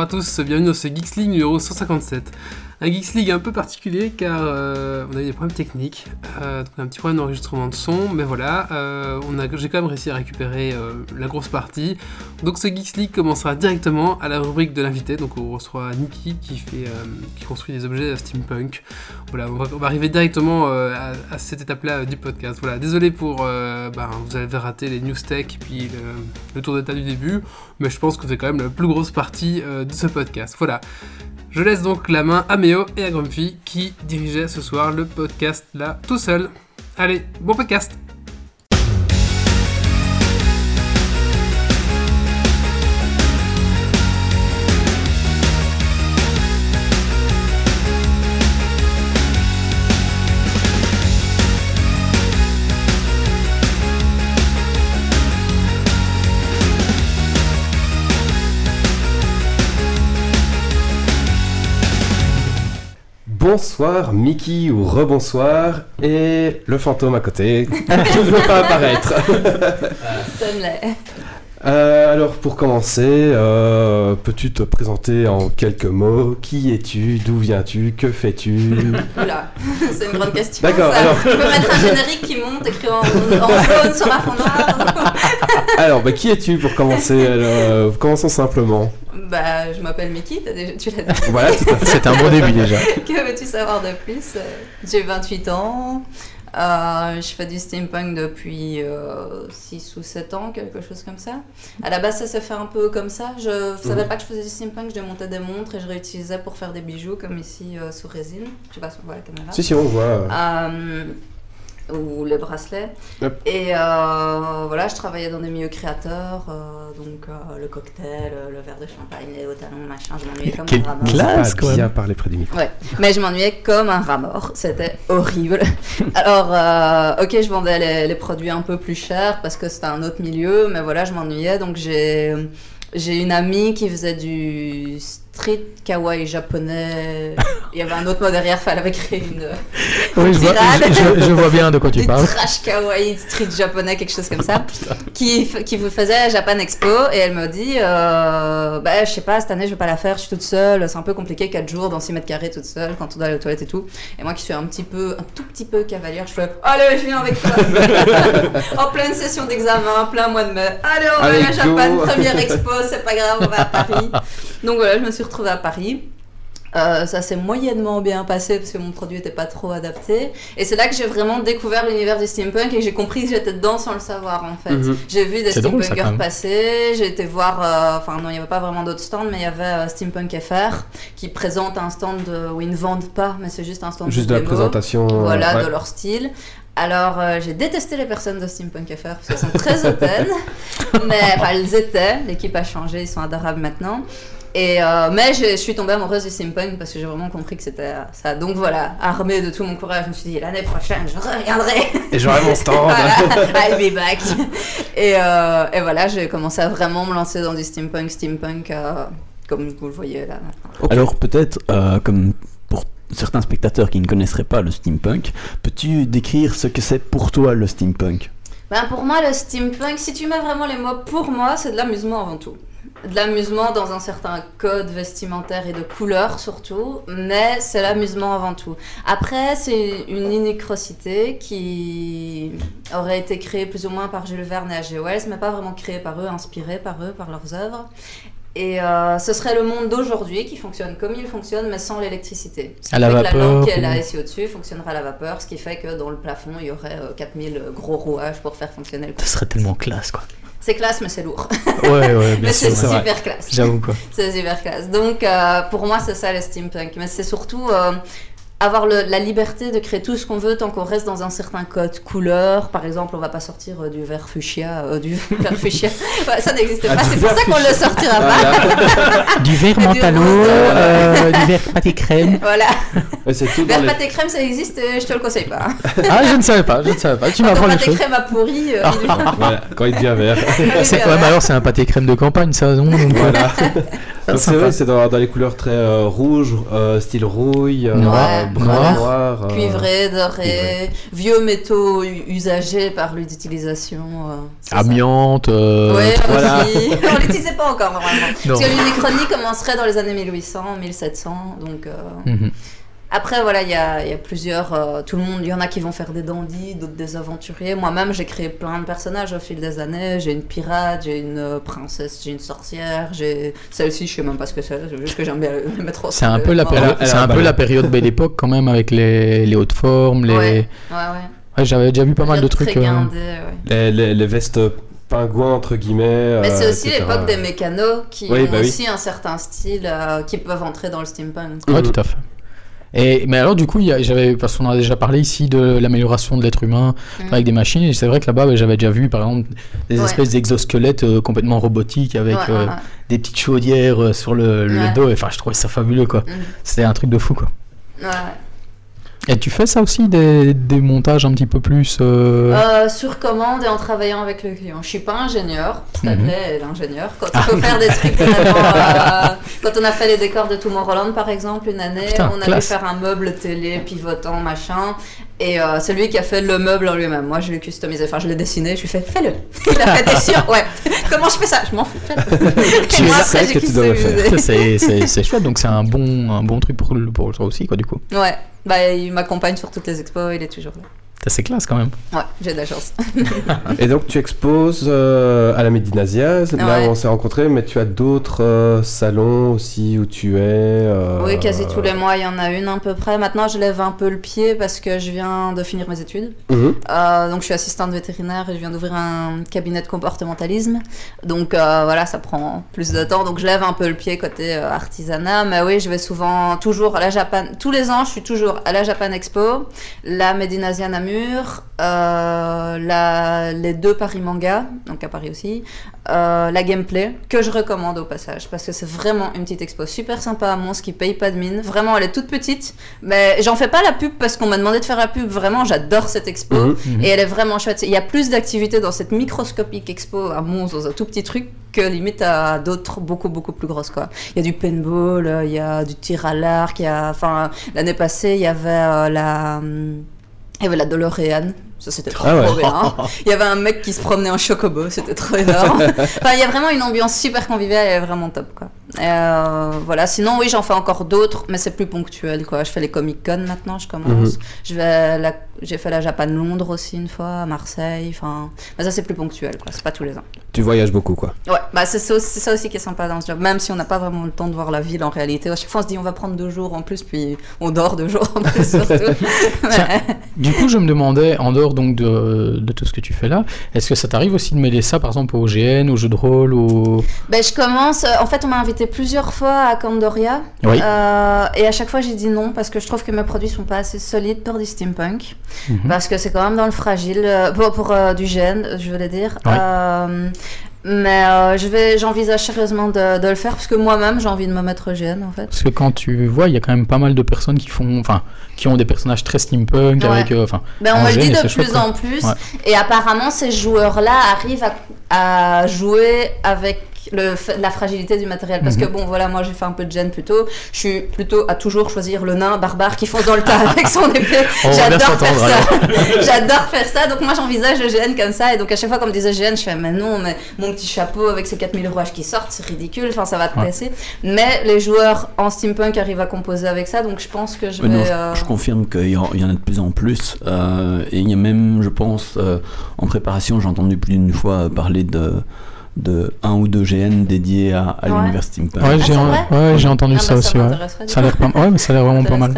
Bonjour à tous, bienvenue dans ce Geeks League numéro 157. Un Geeks League un peu particulier car euh, on a eu des problèmes techniques, euh, donc un petit problème d'enregistrement de son, mais voilà, euh, on a, j'ai quand même réussi à récupérer la grosse partie. Donc ce Geeks League commencera directement à la rubrique de l'invité, donc on reçoit Nikki qui, fait, qui construit des objets steampunk. Voilà, on va, arriver directement à, cette étape-là du podcast. Voilà, désolé pour, ben, vous avez raté les news tech puis le, tour de table du début, mais je pense que c'est quand même la plus grosse partie de ce podcast. Voilà. Je laisse donc la main à Et à Grumpy qui dirigeaient ce soir le podcast là tout seul. Allez, bon podcast Bonsoir Mickey ou rebonsoir et le fantôme à côté qui ne veut pas apparaître. Euh, alors pour commencer, euh, peux-tu te présenter en quelques mots? Qui es-tu? D'où viens-tu? Que fais-tu? Oula, c'est une grande question. D'accord, alors- Je peux mettre un générique qui monte écrit en, en jaune sur un fond noir. Alors bah, qui es-tu pour commencer? Alors, euh, Commençons simplement. Bah, je m'appelle déjà- tu l'as dit. Voilà. C'est un bon début déjà. Que veux-tu savoir de plus Euh, J'ai 28 ans. Euh, je fais du steampunk depuis 6 ou 7 ans, quelque chose comme ça. À la base, ça s'est fait un peu comme ça. Je savais Mhm. pas que je faisais du steampunk, je démontais des montres et je réutilisais pour faire des bijoux, comme ici euh, sous résine. Je sais pas si on voit la caméra. Si si on voit. Ou les bracelets. Et euh, voilà, je travaillais dans des milieux créateurs, euh, donc euh, le cocktail, le verre de champagne, les hauts talons, machin, je m'ennuyais comme un n'hésite classe, quoi. bien parler près du micro. Ouais, mais je m'ennuyais comme un rat mort, c'était horrible. Alors, euh, ok, je vendais les, les produits un peu plus chers parce que c'était un autre milieu, mais voilà, je m'ennuyais, donc j'ai j'ai une amie qui faisait du street kawaii japonais. Il y avait un autre mot derrière, fallait créé une, Oui, je vois, Tirade. je, je- je vois bien de quoi tu parles. trash kawaii street japonais, quelque chose comme ça, qui, qui vous faisait Japan Expo. Et elle me dit, euh, bah, je sais pas, cette année, je vais pas la faire, je suis toute seule, c'est un peu compliqué, 4 jours dans 6 mètres carrés toute seule, quand on doit aller aux toilettes et tout. Et moi qui suis un petit peu, un tout petit peu cavalière, je fais, allez, je viens avec toi. en pleine session d'examen, plein mois de mai. Allez, on va à Japan, première expo, c'est pas grave, on va à Paris. Donc voilà, je me suis retrouvée à Paris. Euh, ça s'est moyennement bien passé parce que mon produit n'était pas trop adapté. Et c'est là que j'ai vraiment découvert l'univers du steampunk et que j'ai compris que j'étais dedans sans le savoir en fait. Mhm. J'ai vu des steampunkers passer, j'ai été voir, euh, enfin non, il n'y avait pas vraiment d'autres stands, mais il y avait euh, Steampunk FR qui présente un stand où ils ne vendent pas, mais c'est juste un stand Juste de la présentation. Voilà, ouais. de leur style. Alors, euh, j'ai détesté les personnes de Steampunk FR parce qu'elles sont très hautaines. mais elles étaient. L'équipe a changé, ils sont adorables maintenant. Et, euh, mais je, je suis tombée amoureuse du steampunk parce que j'ai vraiment compris que c'était euh, ça. Donc voilà, armée de tout mon courage, je me suis dit l'année prochaine, je reviendrai. Et j'aurai mon stand. voilà, I'll be back. Et, euh, et voilà, j'ai commencé à vraiment me lancer dans du steampunk, steampunk, euh, comme vous le voyez là. Alors peut-être, euh, comme pour certains spectateurs qui ne connaisseraient pas le steampunk, peux-tu décrire ce que c'est pour toi le steampunk? Ben pour moi, le steampunk, si tu mets vraiment les mots pour moi, c'est de l'amusement avant tout. De l'amusement dans un certain code vestimentaire et de couleurs surtout, mais c'est l'amusement avant tout. Après, c'est une inicrocité qui aurait été créée plus ou moins par Jules Verne et H.G. Wells, mais pas vraiment créée par eux, inspirée par eux, par leurs œuvres. Et euh, ce serait le monde d'aujourd'hui qui fonctionne comme il fonctionne, mais sans l'électricité. Ce qui À la fait que vapeur, La lampe qui est là ici au-dessus fonctionnera à la vapeur, ce qui fait que dans le plafond, il y aurait euh, 4000 gros rouages pour faire fonctionner le Ce serait tellement classe, quoi. C'est classe, mais c'est lourd. Ouais, ouais, bien mais c'est super classe. J'avoue, quoi. C'est super classe. Donc, euh, pour moi, c'est ça le steampunk. Mais c'est surtout euh, avoir le- la liberté de créer tout ce qu'on veut tant qu'on reste dans un certain code couleur. Par exemple, on va pas sortir euh, du vert fuchsia. euh, du vert fuchsia. Ouais, ça n'existe Ah, pas. C'est pour ça qu'on le sortira pas. Voilà. Du vert mentalo, euh, du vert pâté crème. Voilà. Ouais, c'est tout dans Vert les... pâté crème, ça existe. je te le conseille pas. Ah, je ne savais pas, je ne savais pas. Tu Quand m'apprends les pâté choses. crème a pourri. euh, il- Voilà, quand il devient vert. C'est quoi, mais alors c'est un pâté crème de campagne, ça, non donc, voilà. C'est vrai, c'est dans, dans les couleurs très euh, rouge, euh, style rouille, euh, Noir, brun, noir. euh, Cuivré, doré, cuivré. vieux métaux usagés par l'utilisation. euh. Amiante. euh, Ouais, voilà. aussi. On l'utilisait pas encore normalement. Non. Parce que l'Unicronie commencerait dans les années 1800, 1700. Donc euh, mhm. Après voilà, il y a, il y a plusieurs. euh, tout le monde, il y en a qui vont faire des dandys, d'autres des aventuriers. Moi-même, j'ai créé plein de personnages au fil des années. J'ai une pirate, j'ai une euh, princesse, j'ai une sorcière, j'ai celle-ci, je sais même pas ce que c'est. C'est juste que j'aime bien les mettre au C'est un peu la Ouais, période, elle a c'est un un peu la période belle époque quand même avec les, les hautes formes, les. Ouais, Ouais, ouais, ouais. j'avais déjà vu pas mal de trucs. euh, ouais. Les, les, les vestes pingouins, entre guillemets. Mais c'est euh, aussi l'époque des mécanos qui Oui, ont bah oui. aussi un certain style qui qui peuvent entrer dans le steampunk. Ouais, tout à fait. Et, mais alors, du coup, j'avais, parce qu'on a déjà parlé ici de l'amélioration de l'être humain Mhm. avec des machines, et c'est vrai que là-bas, bah, j'avais déjà vu, par exemple, des Ouais. espèces d'exosquelettes euh, complètement robotiques avec Ouais, euh, ouais, des petites chaudières euh, sur le, dos. et Enfin, je trouvais ça fabuleux, quoi. Mhm. C'était un truc de fou, quoi. Ouais. Et tu fais ça aussi, des, des montages un petit peu plus. euh, Euh, sur commande et en travaillant avec le client. Je suis pas ingénieur, Mhm. est l'ingénieur. Quand il faut faire des trucs vraiment. euh, quand on a fait les décors de Tomorrowland par exemple une année, Putain, on a dû faire un meuble télé pivotant machin. Et euh, c'est lui qui a fait le meuble en lui-même. Moi je l'ai customisé, enfin je l'ai dessiné, je lui ai fait fais-le. Il a fait t'es sûr Ouais. Comment je fais ça? Je m'en fous. fais-le. Tu moi après que tu dois le faire. customisé. ça, c'est, chouette, donc c'est un bon, un bon truc pour, le- pour toi aussi, quoi, du coup. Ouais. Bah il m'accompagne sur toutes les expos, il est toujours là. C'est classe quand même. Ouais, j'ai de la chance. Et donc tu exposes euh, à la Médinasia, c'est là Ouais. où on s'est rencontrés, mais tu as d'autres euh, salons aussi où tu es. euh, Oui, quasi tous les mois, il y en a une à peu près. Maintenant, je lève un peu le pied parce que je viens de finir mes études. Mhm. Euh, donc, je suis assistante vétérinaire et je viens d'ouvrir un cabinet de comportementalisme. Donc, euh, voilà, ça prend plus de temps. Donc, je lève un peu le pied côté euh, artisanat. Mais oui, je vais souvent, toujours à la Japan. Tous les ans, je suis toujours à la Japan Expo, la Medinasia Namur, euh, la... les deux Paris Manga, donc à Paris aussi, euh, la Gameplay, que je recommande au passage, parce que c'est vraiment une petite expo super sympa à Mons, qui paye pas de mine. Vraiment, elle est toute petite, mais j'en fais pas la pub parce qu'on m'a demandé de faire la pub. Vraiment, j'adore cette expo. Mhm. Et elle est vraiment chouette. Il y a plus d'activités dans cette microscopique expo à Mons, dans un tout petit truc, que limite à d'autres beaucoup, beaucoup plus grosses. Quoi. Il y a du paintball, il y a du tir à l'arc, il y a... Enfin, l'année passée, il y avait euh, la... avait la DeLorean. Ça, c'était trop, Ah ouais. bien. Il y avait un mec qui se promenait en chocobo, c'était trop énorme. enfin, il y a vraiment une ambiance super conviviale, elle est vraiment top, quoi. Et, euh, voilà, sinon, oui, j'en fais encore d'autres, mais c'est plus ponctuel, quoi. Je fais les Comic Con maintenant, je commence. Je vais à la- J'ai fait la Japan Londres aussi une fois, à Marseille, enfin... Mais ça, c'est plus ponctuel, quoi. C'est pas tous les ans. Tu voyages beaucoup, quoi. Ouais, bah c'est ça, aussi- c'est ça aussi qui est sympa dans ce job. Même si on n'a pas vraiment le temps de voir la ville en réalité. À chaque fois, on se dit on va prendre deux jours en plus, puis on dort deux jours en plus surtout. Tiens. Ouais. Du coup, je me demandais, en dehors donc de, de tout ce que tu fais là, est-ce que ça t'arrive aussi de mêler ça, par exemple, au GN, au jeu de rôle, au... Ben, je commence. euh, En fait, on m'a invité plusieurs fois à Candoria. Oui. Euh, et à chaque fois, j'ai dit non parce que je trouve que mes produits sont pas assez solides pour du steampunk. Mhm. Parce que c'est quand même dans le fragile. euh, pour pour euh, du gène, je voulais dire. Ouais. Mais euh, je vais, j'envisage sérieusement de, de le faire parce que moi-même, j'ai envie de me mettre gène en fait. Parce que quand tu vois, il y a quand même pas mal de personnes qui font, enfin, qui ont des personnages très steampunk Ouais. avec, euh, enfin, Ben, on me le dit de plus chouette, en plus. Ouais. Et apparemment, ces joueurs-là arrivent à, à jouer avec le, la fragilité du matériel. Parce que Mhm. bon, voilà, moi j'ai fait un peu de gêne plutôt. Je suis plutôt à toujours choisir le nain barbare qui fonce dans le tas avec son épée. J'adore faire ça. J'adore faire ça. Donc moi j'envisage le GN comme ça. Et donc à chaque fois qu'on me disait GN, je fais mais non, mais mon petit chapeau avec ses 4000 rouages qui sortent, c'est ridicule. Enfin, ça va te Ouais. casser. Mais les joueurs en steampunk arrivent à composer avec ça. Donc je pense que je Ouais, vais. non, euh, Je confirme qu'il y, y en a de plus en plus. euh, et il y a même, je pense, euh, en préparation, j'ai entendu plus d'une fois euh, parler de, de un ou deux GN dédiés à, à Ouais. l'univers steampunk. ouais, Ah, j'ai c'est en- vrai ouais, j'ai entendu ah, ça bah, aussi, ouais. m'intéresserait, du Ça a l'air coup. pas, ouais, mais ça a l'air vraiment pas mal.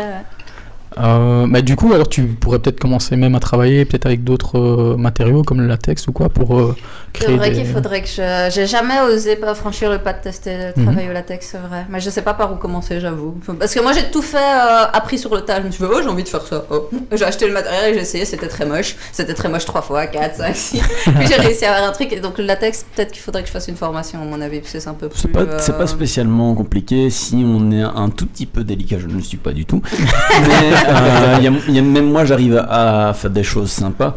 Euh, bah, du coup, alors tu pourrais peut-être commencer même à travailler peut-être avec d'autres euh, matériaux comme le latex ou quoi pour euh, C'est créer vrai des... qu'il faudrait que je. J'ai jamais osé pas franchir le pas de tester de Mhm. travailler au latex, c'est vrai. Mais je sais pas par où commencer, j'avoue. Parce que moi j'ai tout fait euh, appris sur le tas. Je me suis dit, oh, j'ai envie de faire ça. Oh. J'ai acheté le matériel et j'ai essayé, c'était très moche. C'était très moche trois fois, quatre, cinq, six. Puis j'ai réussi à avoir un truc. Et donc le latex, peut-être qu'il faudrait que je fasse une formation, à mon avis, parce que c'est un peu plus. C'est pas, c'est pas spécialement compliqué si on est un tout petit peu délicat, je ne le suis pas du tout. Mais y a- il y a- même moi j'arrive à, à faire des choses sympas.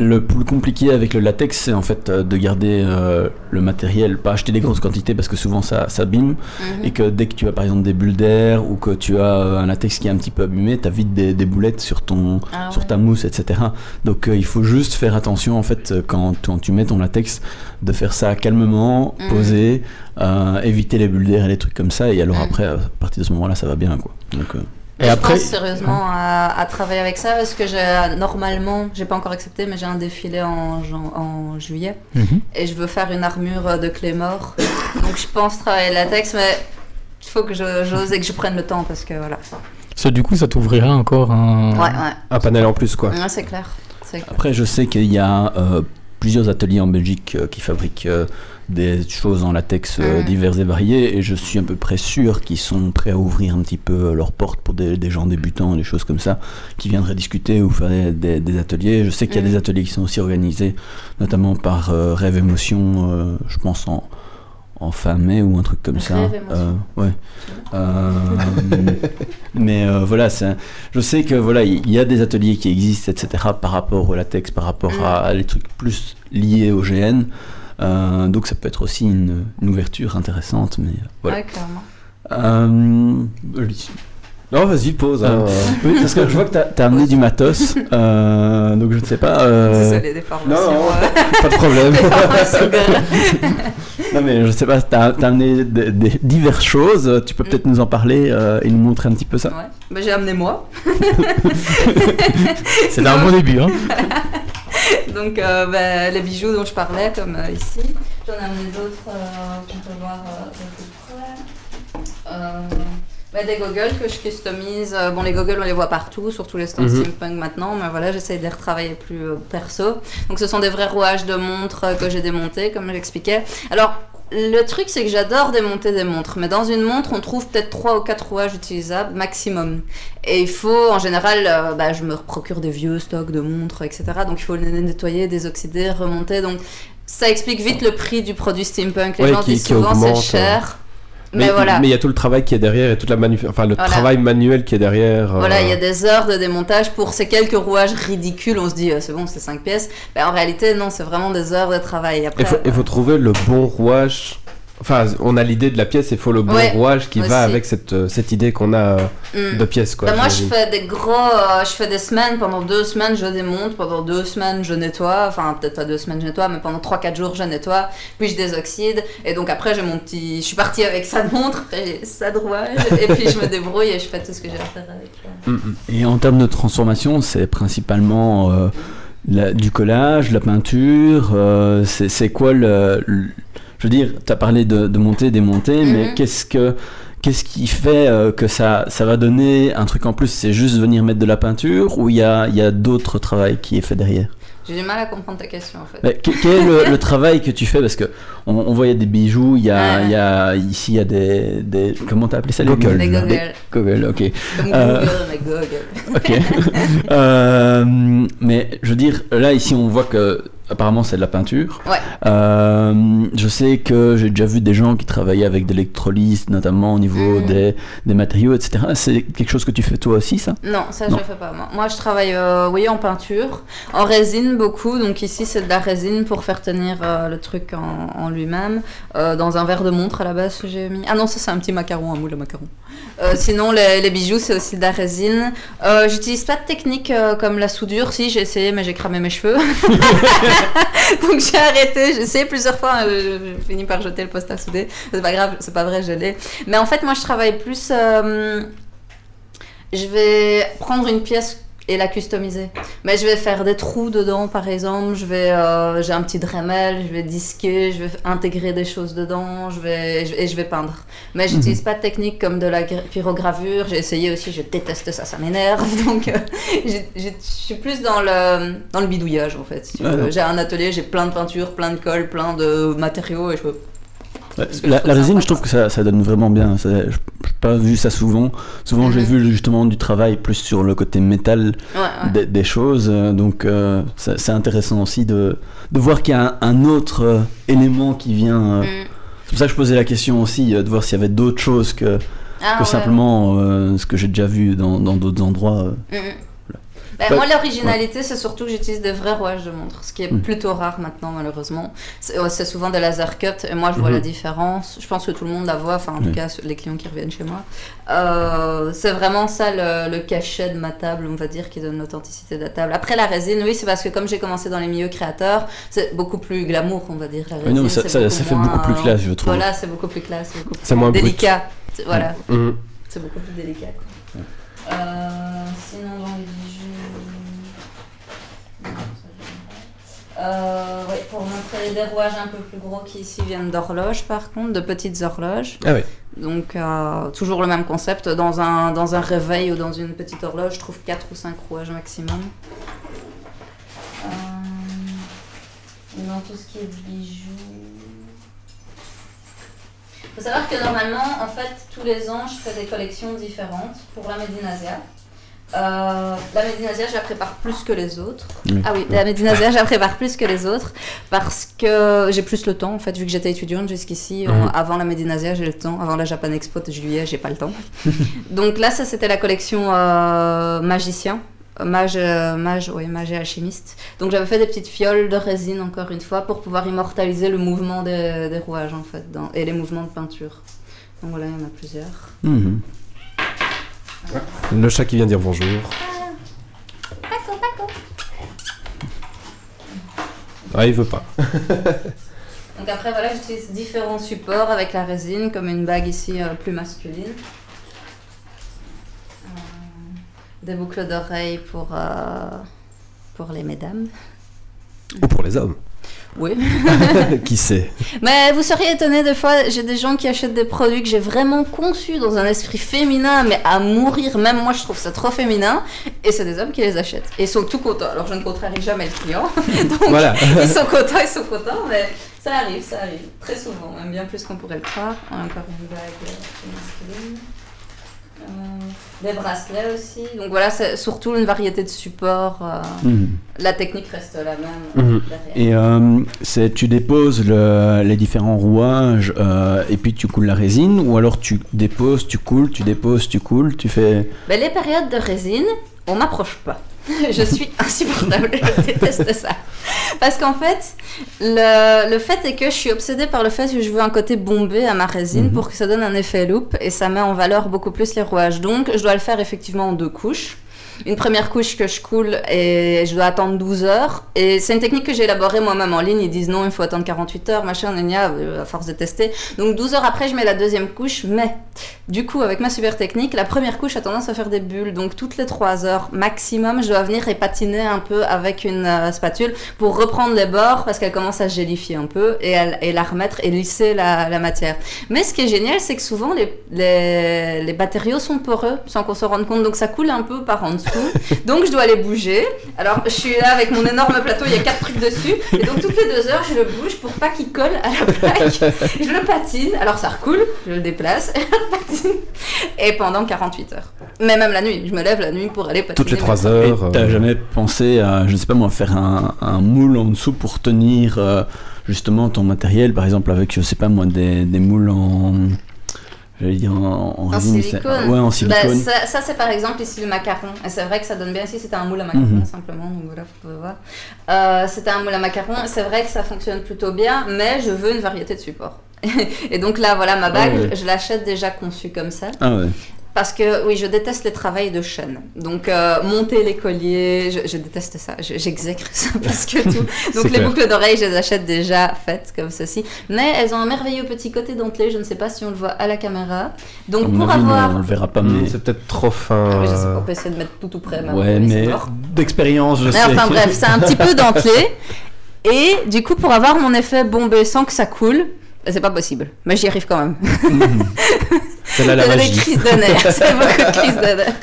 Le plus compliqué avec le latex, c'est en fait euh, de garder euh, le matériel, pas acheter des grosses quantités parce que souvent ça s'abîme, Mhm. et que dès que tu as par exemple des bulles d'air ou que tu as euh, un latex qui est un petit peu abîmé, tu as vite des, des boulettes sur, ton, Ah sur ouais. ta mousse, etc. Donc euh, il faut juste faire attention en fait euh, quand, quand tu mets ton latex, de faire ça calmement, poser, euh, éviter les bulles d'air et les trucs comme ça, et alors Mhm. après, à partir de ce moment-là, ça va bien quoi. Donc, euh, Et je après, pense sérieusement à, à travailler avec ça parce que j'ai normalement, j'ai pas encore accepté, mais j'ai un défilé en, juillet Mhm. et je veux faire une armure de Claymore. Donc je pense travailler le latex, mais il faut que je- j'ose et que je prenne le temps parce que voilà. ça, du coup, ça t'ouvrira encore un. Ouais, ouais, Un panel en plus, quoi. Ouais, c'est clair. Après, je sais qu'il y a euh, plusieurs ateliers en Belgique euh, qui fabriquent euh, des choses en latex euh, Mhm. diverses et variées, et je suis à peu près sûr qu'ils sont prêts à ouvrir un petit peu leurs portes pour des, des gens débutants, des choses comme ça, qui viendraient discuter ou faire des, des- des ateliers. Je sais qu'il y a Mhm. des ateliers qui sont aussi organisés, notamment par euh, Rêve Émotion, euh, je pense en, en fin mai ou un truc comme ça. Euh, ouais. Euh, mais euh, voilà, c'est- je sais que voilà, il y a des ateliers qui existent, etc. par rapport au latex, par rapport à, à les trucs plus liés au GN. Euh, donc ça peut être aussi une, une ouverture intéressante, mais euh, voilà. Ouais, clairement. Euh. Non, vas-y, pose. hein. oui, parce que je vois que t'as as amené du matos, euh, donc je ne sais pas. euh, Désolée des formations. non, non. Pas de problème. non mais je sais pas, t'as as amené des, des diverses choses. Tu peux peut-être nous en parler euh, et nous montrer un petit peu ça. Ouais. Bah, j'ai amené moi. C'est un bon début, hein. Donc euh, bah, les bijoux dont je parlais, comme euh, ici. J'en ai amené d'autres euh, qu'on peut voir de plus près. Bah, des goggles que je customise. Bon, les goggles, on les voit partout, surtout les stands Mhm. steampunk maintenant. Mais voilà, j'essaye de les retravailler plus perso. Donc ce sont des vrais rouages de montres que j'ai démontés, comme j'expliquais. Alors, le truc, c'est que j'adore démonter des montres, mais dans une montre, on trouve peut-être 3 ou 4 rouages utilisables maximum. Et il faut, en général, euh, bah, je me procure des vieux stocks de montres, etc. Donc il faut les nettoyer, désoxyder, remonter. Donc ça explique vite le prix du produit steampunk. Les Ouais, gens qui- disent souvent c'est augmente, cher. Mais, Mais voilà. mais il y a tout le travail qui est derrière et toute la manu... enfin le Voilà. travail manuel qui est derrière. euh, Voilà, il y a des heures de démontage pour ces quelques rouages ridicules. On se dit, euh, c'est bon, c'est 5 pièces. Mais en réalité, non, c'est vraiment des heures de travail. Après, Il faut, il faut trouver le bon rouage. Enfin, on a l'idée de la pièce, il faut le bon Ouais, rouage qui va avec cette, euh, cette idée qu'on a euh, Hmm. de pièce. Quoi, Bah, moi, je fais des gros. euh, je fais des semaines. Pendant deux semaines, je démonte. Pendant deux semaines, je nettoie. Enfin, peut-être pas deux semaines, je nettoie, mais pendant 3-4 jours, je nettoie. Puis je désoxyde. Et donc, après, j'ai mon petit. Je suis partie avec ça de montre. Après, j'ai ça de rouage. et puis, je me débrouille et je fais tout ce que j'ai à faire avec. euh. Mm, mm. Et en termes de transformation, c'est principalement euh, la- du collage, la peinture. euh, c'est c'est quoi le, le- Je veux dire, tu as parlé de, de monter, démonter, mais Mhm. qu'est-ce que. Qu'est-ce qui fait euh, que ça, ça va donner un truc en plus? C'est juste venir mettre de la peinture ou il y a, il y a d'autres travail qui est fait derrière? J'ai du mal à comprendre ta question, en fait. Mais que- Quel est le, le travail que tu fais? Parce que on, on voit il y a des bijoux, il y a, Ouais. il y a ici il y a des, des comment t'as appelé ça Goggles. Des goggles. goggles, ok. Comme Euh, Google, mais Google. Ok. Euh, mais je veux dire, là ici on voit que apparemment c'est de la peinture. Ouais. Euh, je sais que j'ai déjà vu des gens qui travaillaient avec de l'électrolyse, notamment au niveau Mhm. des, des matériaux, etc. C'est quelque chose que tu fais toi aussi, ça? Non, ça Non. je fais pas moi. Moi je travaille euh, oui en peinture, en résine beaucoup. Donc ici c'est de la résine pour faire tenir euh, le truc en, en lui-même. Dans un verre de montre à la base que j'ai mis. Ah non ça c'est un petit macaron, un moule à macaron. Sinon les, les bijoux c'est aussi de la résine. J'utilise pas de technique comme la soudure. Si j'ai essayé mais j'ai cramé mes cheveux. donc j'ai arrêté. J'ai essayé plusieurs fois. euh, J'ai fini par jeter le poste à souder. C'est pas grave, c'est pas vrai, je l'ai. Mais en fait moi je travaille plus. euh, je vais prendre une pièce et la customiser. Mais je vais faire des trous dedans, par exemple. Je vais, euh, j'ai un petit Dremel, je vais disquer, je vais intégrer des choses dedans, je vais, je- et je vais peindre. Mais j'utilise pas de technique comme de la gra- pyrogravure. J'ai essayé aussi, je déteste ça, ça m'énerve. Donc, euh, je suis plus dans le, dans le bidouillage en fait. si j'ai un atelier, j'ai plein de peintures, plein de colle, plein de matériaux et je peux La, résine, je trouve que ça, ça donne vraiment bien. Je n'ai pas vu ça souvent. Souvent, j'ai Mhm. vu justement du travail plus sur le côté métal Ouais, ouais. des, des choses. euh, Donc, euh, c'est intéressant aussi de, de voir qu'il y a un, un autre euh, élément qui vient. euh, Mm. C'est pour ça que je posais la question aussi, de voir s'il y avait d'autres choses que, Ah, que ouais. simplement ce que j'ai déjà vu dans d'autres endroits. Mm, mm. Bah, moi, l'originalité, c'est surtout que j'utilise des vrais rouages de montre, ce qui est Mm. plutôt rare maintenant, malheureusement. C'est souvent des laser cut, et moi, je vois la différence. Je pense que tout le monde la voit, enfin, en tout cas, les clients qui reviennent chez moi. Euh, c'est vraiment ça le, le cachet de ma table, on va dire, qui donne l'authenticité de la table. Après, la résine, oui, c'est parce que comme j'ai commencé dans les milieux créateurs, c'est beaucoup plus glamour, on va dire. La Oui, résine, non, mais ça- fait moins- beaucoup plus classe, je trouve. Voilà, c'est beaucoup plus classe, beaucoup plus moins délicat. Voilà. Mhm. C'est beaucoup plus délicat. Euh, sinon, dans les bijoux. Non, ça, j'aime pas. Euh, ouais, pour montrer des rouages un peu plus gros qui ici viennent d'horloges par contre, de petites horloges. Ah oui. Donc euh, toujours le même concept, dans un, dans un réveil ou dans une petite horloge, je trouve 4 ou 5 rouages maximum. Euh, dans tout ce qui est bijoux. Il faut savoir que normalement, en fait, tous les ans, je fais des collections différentes pour la Médinasia. Euh, la Médinasia, je la prépare plus que les autres. Oui. Ah oui, la Médinasia, je la prépare plus que les autres parce que j'ai plus le temps, en fait, vu que j'étais étudiante jusqu'ici. Mhm. euh, avant la Médinasia, j'ai le temps. Avant la Japan Expo de juillet, j'ai pas le temps. Donc là, ça, c'était la collection euh, magicien. Mage, mage, oui, mage et alchimiste. Donc j'avais fait des petites fioles de résine, encore une fois, pour pouvoir immortaliser le mouvement des, des rouages, en fait, dans- et les mouvements de peinture. Donc voilà, il y en a plusieurs. Mhm. Le chat qui vient dire bonjour. Ah, il veut pas. Donc après, voilà, j'utilise différents supports avec la résine, comme une bague ici euh, plus masculine. Euh, des boucles d'oreilles pour, euh, pour les mesdames. Ou pour les hommes. Oui. qui sait? Mais vous seriez étonné des fois, j'ai des gens qui achètent des produits que j'ai vraiment conçus dans un esprit féminin, mais à mourir. Même moi, je trouve ça trop féminin. Et c'est des hommes qui les achètent. Et ils sont tout contents. Alors je ne contrarie jamais le client. Donc Voilà. ils sont contents, ils sont contents, mais ça arrive, ça arrive. Très souvent, même bien plus qu'on pourrait le croire. On a encore une bague euh, masculine. Euh, des bracelets aussi. Donc voilà, c'est surtout une variété de supports. euh, Mhm. La technique reste la même Mhm. derrière. Et euh, c'est tu déposes le- les différents rouages euh, et puis tu coules la résine ou alors tu déposes, tu coules, tu déposes, tu coules, tu fais. Ben, les périodes de résine, on m'approche pas. je suis insupportable, je déteste ça. Parce qu'en fait, le, le fait est que je suis obsédée par le fait que je veux un côté bombé à ma résine Mhm. pour que ça donne un effet loop et ça met en valeur beaucoup plus les rouages. Donc, je dois le faire effectivement en deux couches. Une première couche que je coule et je dois attendre 12 heures. Et c'est une technique que j'ai élaborée moi-même en ligne. Ils disent non, il faut attendre 48 heures, machin, gna, euh, à force de tester. Donc 12 heures après, je mets la deuxième couche. Mais du coup, avec ma super technique, la première couche a tendance à faire des bulles. Donc toutes les 3 heures maximum, je dois venir et patiner un peu avec une euh, spatule pour reprendre les bords parce qu'elle commence à gélifier un peu et, elle- la remettre et lisser la, la matière. Mais ce qui est génial, c'est que souvent les, les, les matériaux sont poreux sans qu'on se rende compte. Donc ça coule un peu par en dessous. Donc je dois les bouger. Alors je suis là avec mon énorme plateau, il y a quatre trucs dessus. Et donc toutes les deux heures, je le bouge pour pas qu'il colle à la plaque. je le patine. Alors ça recoule, je le déplace et je le patine. Et pendant 48 heures. Mais même la nuit, je me lève la nuit pour aller patiner. Toutes les 3 Et heures. t'as euh, jamais pensé à, je ne sais pas moi, faire un, un moule en dessous pour tenir euh, justement ton matériel, par exemple avec, je sais pas moi, des, des moules en. J'allais dire en, en En résine, silicone. Ouais, en Bah, silicone. ça, ça, c'est par exemple ici le macaron. Et c'est vrai que ça donne bien ici, c'était un moule à macaron Mhm. simplement, donc voilà, vous pouvez voir. Euh, c'était un moule à macaron, c'est vrai que ça fonctionne plutôt bien, mais je veux une variété de supports. et donc là, voilà, ma bague, ouais. je l'achète déjà conçue comme ça. Ah ouais. Parce que oui, je déteste les travails de chaîne. Donc euh, monter les colliers, je, je déteste ça. Je- J'exècre ça plus que tout. Donc les clair. boucles d'oreilles, je les achète déjà faites comme ceci. Mais elles ont un merveilleux petit côté dentelé. Je ne sais pas si on le voit à la caméra. Donc pour avis, non, avoir on le verra pas, hmm, mais. C'est peut-être trop fin. ah je sais pas, on peut essayer de mettre tout tout près. Ouais, mais d'expérience, je Mais sais. enfin bref, c'est un petit peu dentelé. Et du coup, pour avoir mon effet bombé sans que ça coule, c'est pas possible. Mais j'y arrive quand même. C'est là la des magie. crises de nerfs. C'est beaucoup de crises de nerfs.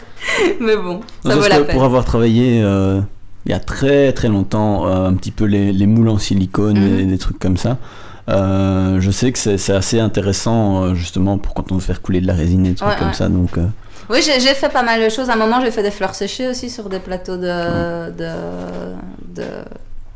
Mais bon, ça vaut la peine. pour avoir travaillé euh, il y a très très longtemps euh, un petit peu les, les moules en silicone Mhm. et des trucs comme ça, euh, je sais que c'est assez intéressant justement pour quand on veut faire couler de la résine et des trucs Ouais, comme ouais. ça. Donc, Oui, j'ai fait pas mal de choses. À un moment, j'ai fait des fleurs séchées aussi sur des plateaux de, de, de,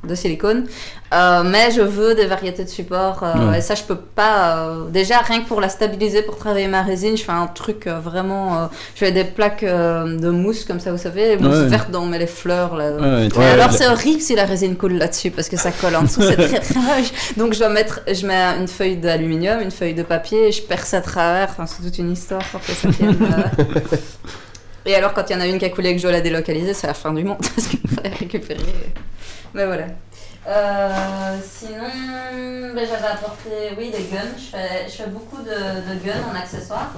de silicone. Euh, mais je veux des variétés de supports. euh, Ouais. Et ça, je peux pas. euh, déjà, rien que pour la stabiliser, pour travailler ma résine, je fais un truc vraiment. je fais des plaques de mousse, comme ça, vous savez, les mousses Ouais. vertes dont on met les fleurs. Là. Ouais, Et alors, c'est horrible si la résine coule là-dessus parce que ça colle en dessous, c'est très. Donc, je dois mettre. Je mets une feuille d'aluminium, une feuille de papier, et je perce à travers. Enfin, c'est toute une histoire pour que ça tienne. Et alors, quand il y en a une qui a coulé et que je dois la délocaliser, c'est la fin du monde parce qu'il faudrait récupérer. Mais voilà. Euh, sinon, ben, j'avais apporté, oui, des guns. Je fais, je fais beaucoup de, de guns en accessoires.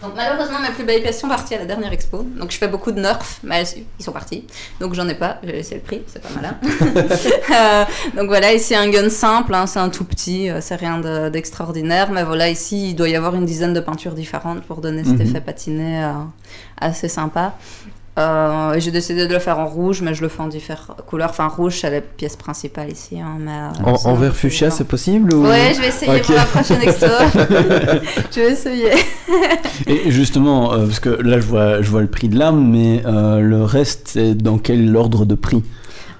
Donc malheureusement, mes plus belles pièces sont parties à la dernière expo. Donc je fais beaucoup de nerfs, mais ils sont partis. Donc j'en ai pas, j'ai laissé le prix, c'est pas malin. Euh, donc voilà, ici un gun simple, hein, c'est un tout petit, euh, c'est rien de- d'extraordinaire. mais voilà, ici il doit y avoir une dizaine de peintures différentes pour donner cet Mhm. effet patiné euh, assez sympa. Euh, et j'ai décidé de le faire en rouge, mais je le fais en différentes couleurs. Enfin, rouge, c'est la pièce principale ici. Hein, mais, euh, En, vert fuchsia, c'est possible ou... Ouais, je vais essayer pour la prochaine expo. je vais essayer. Et justement, euh, parce que là je vois, je vois le prix de l'arme, mais le reste, c'est dans quel ordre de prix?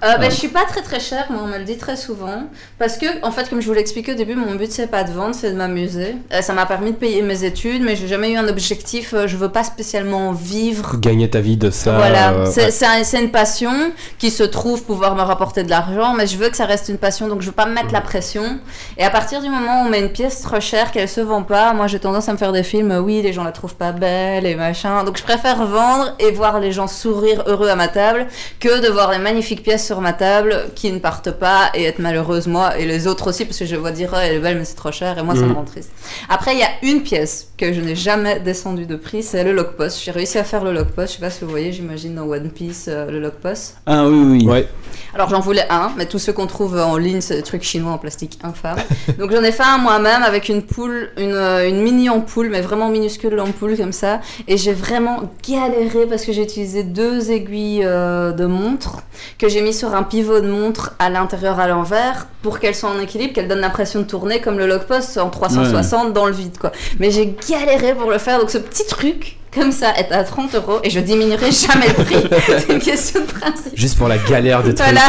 Euh, bah, Ah. Je suis pas très très chère, moi on me le dit très souvent. Parce que, en fait, comme je vous l'expliquais au début, mon but c'est pas de vendre, c'est de m'amuser. Euh, ça m'a permis de payer mes études, mais j'ai jamais eu un objectif. euh, je veux pas spécialement vivre. Gagner ta vie de ça. voilà, euh, c'est ouais. un- une passion qui se trouve pouvoir me rapporter de l'argent, mais je veux que ça reste une passion, donc je veux pas me mettre la pression. Et à partir du moment où on met une pièce trop chère, qu'elle se vend pas, moi j'ai tendance à me faire des films, euh, oui, les gens la trouvent pas belle et machin. Donc je préfère vendre et voir les gens sourire heureux à ma table que de voir des magnifiques pièces sur ma table qui ne partent pas et être malheureuse moi et les autres aussi parce que je vois dire oh, elle est belle mais c'est trop cher et moi ça me Mhm. rend triste. Après il y a une pièce que je n'ai jamais descendu de prix, c'est le lock post. J'ai réussi à faire le lock post, je sais pas si vous voyez, j'imagine dans One Piece euh, le lock post. Ah oui, oui. Ouais. Alors j'en voulais un, mais tous ceux qu'on trouve en ligne, c'est des trucs chinois en plastique infâme. Donc j'en ai fait un moi-même avec une poule, une, euh, une mini ampoule, mais vraiment minuscule l'ampoule comme ça. Et j'ai vraiment galéré parce que j'ai utilisé deux aiguilles euh, de montre que j'ai mis sur un pivot de montre à l'intérieur à l'envers pour qu'elles soient en équilibre, qu'elles donnent l'impression de tourner comme le lock post en 360 dans le vide quoi. Mais j'ai galéré pour le faire, donc ce petit truc comme ça est à 30 euros et je diminuerai jamais le prix. C'est une question de principe. Juste pour la galère trucs. Voilà,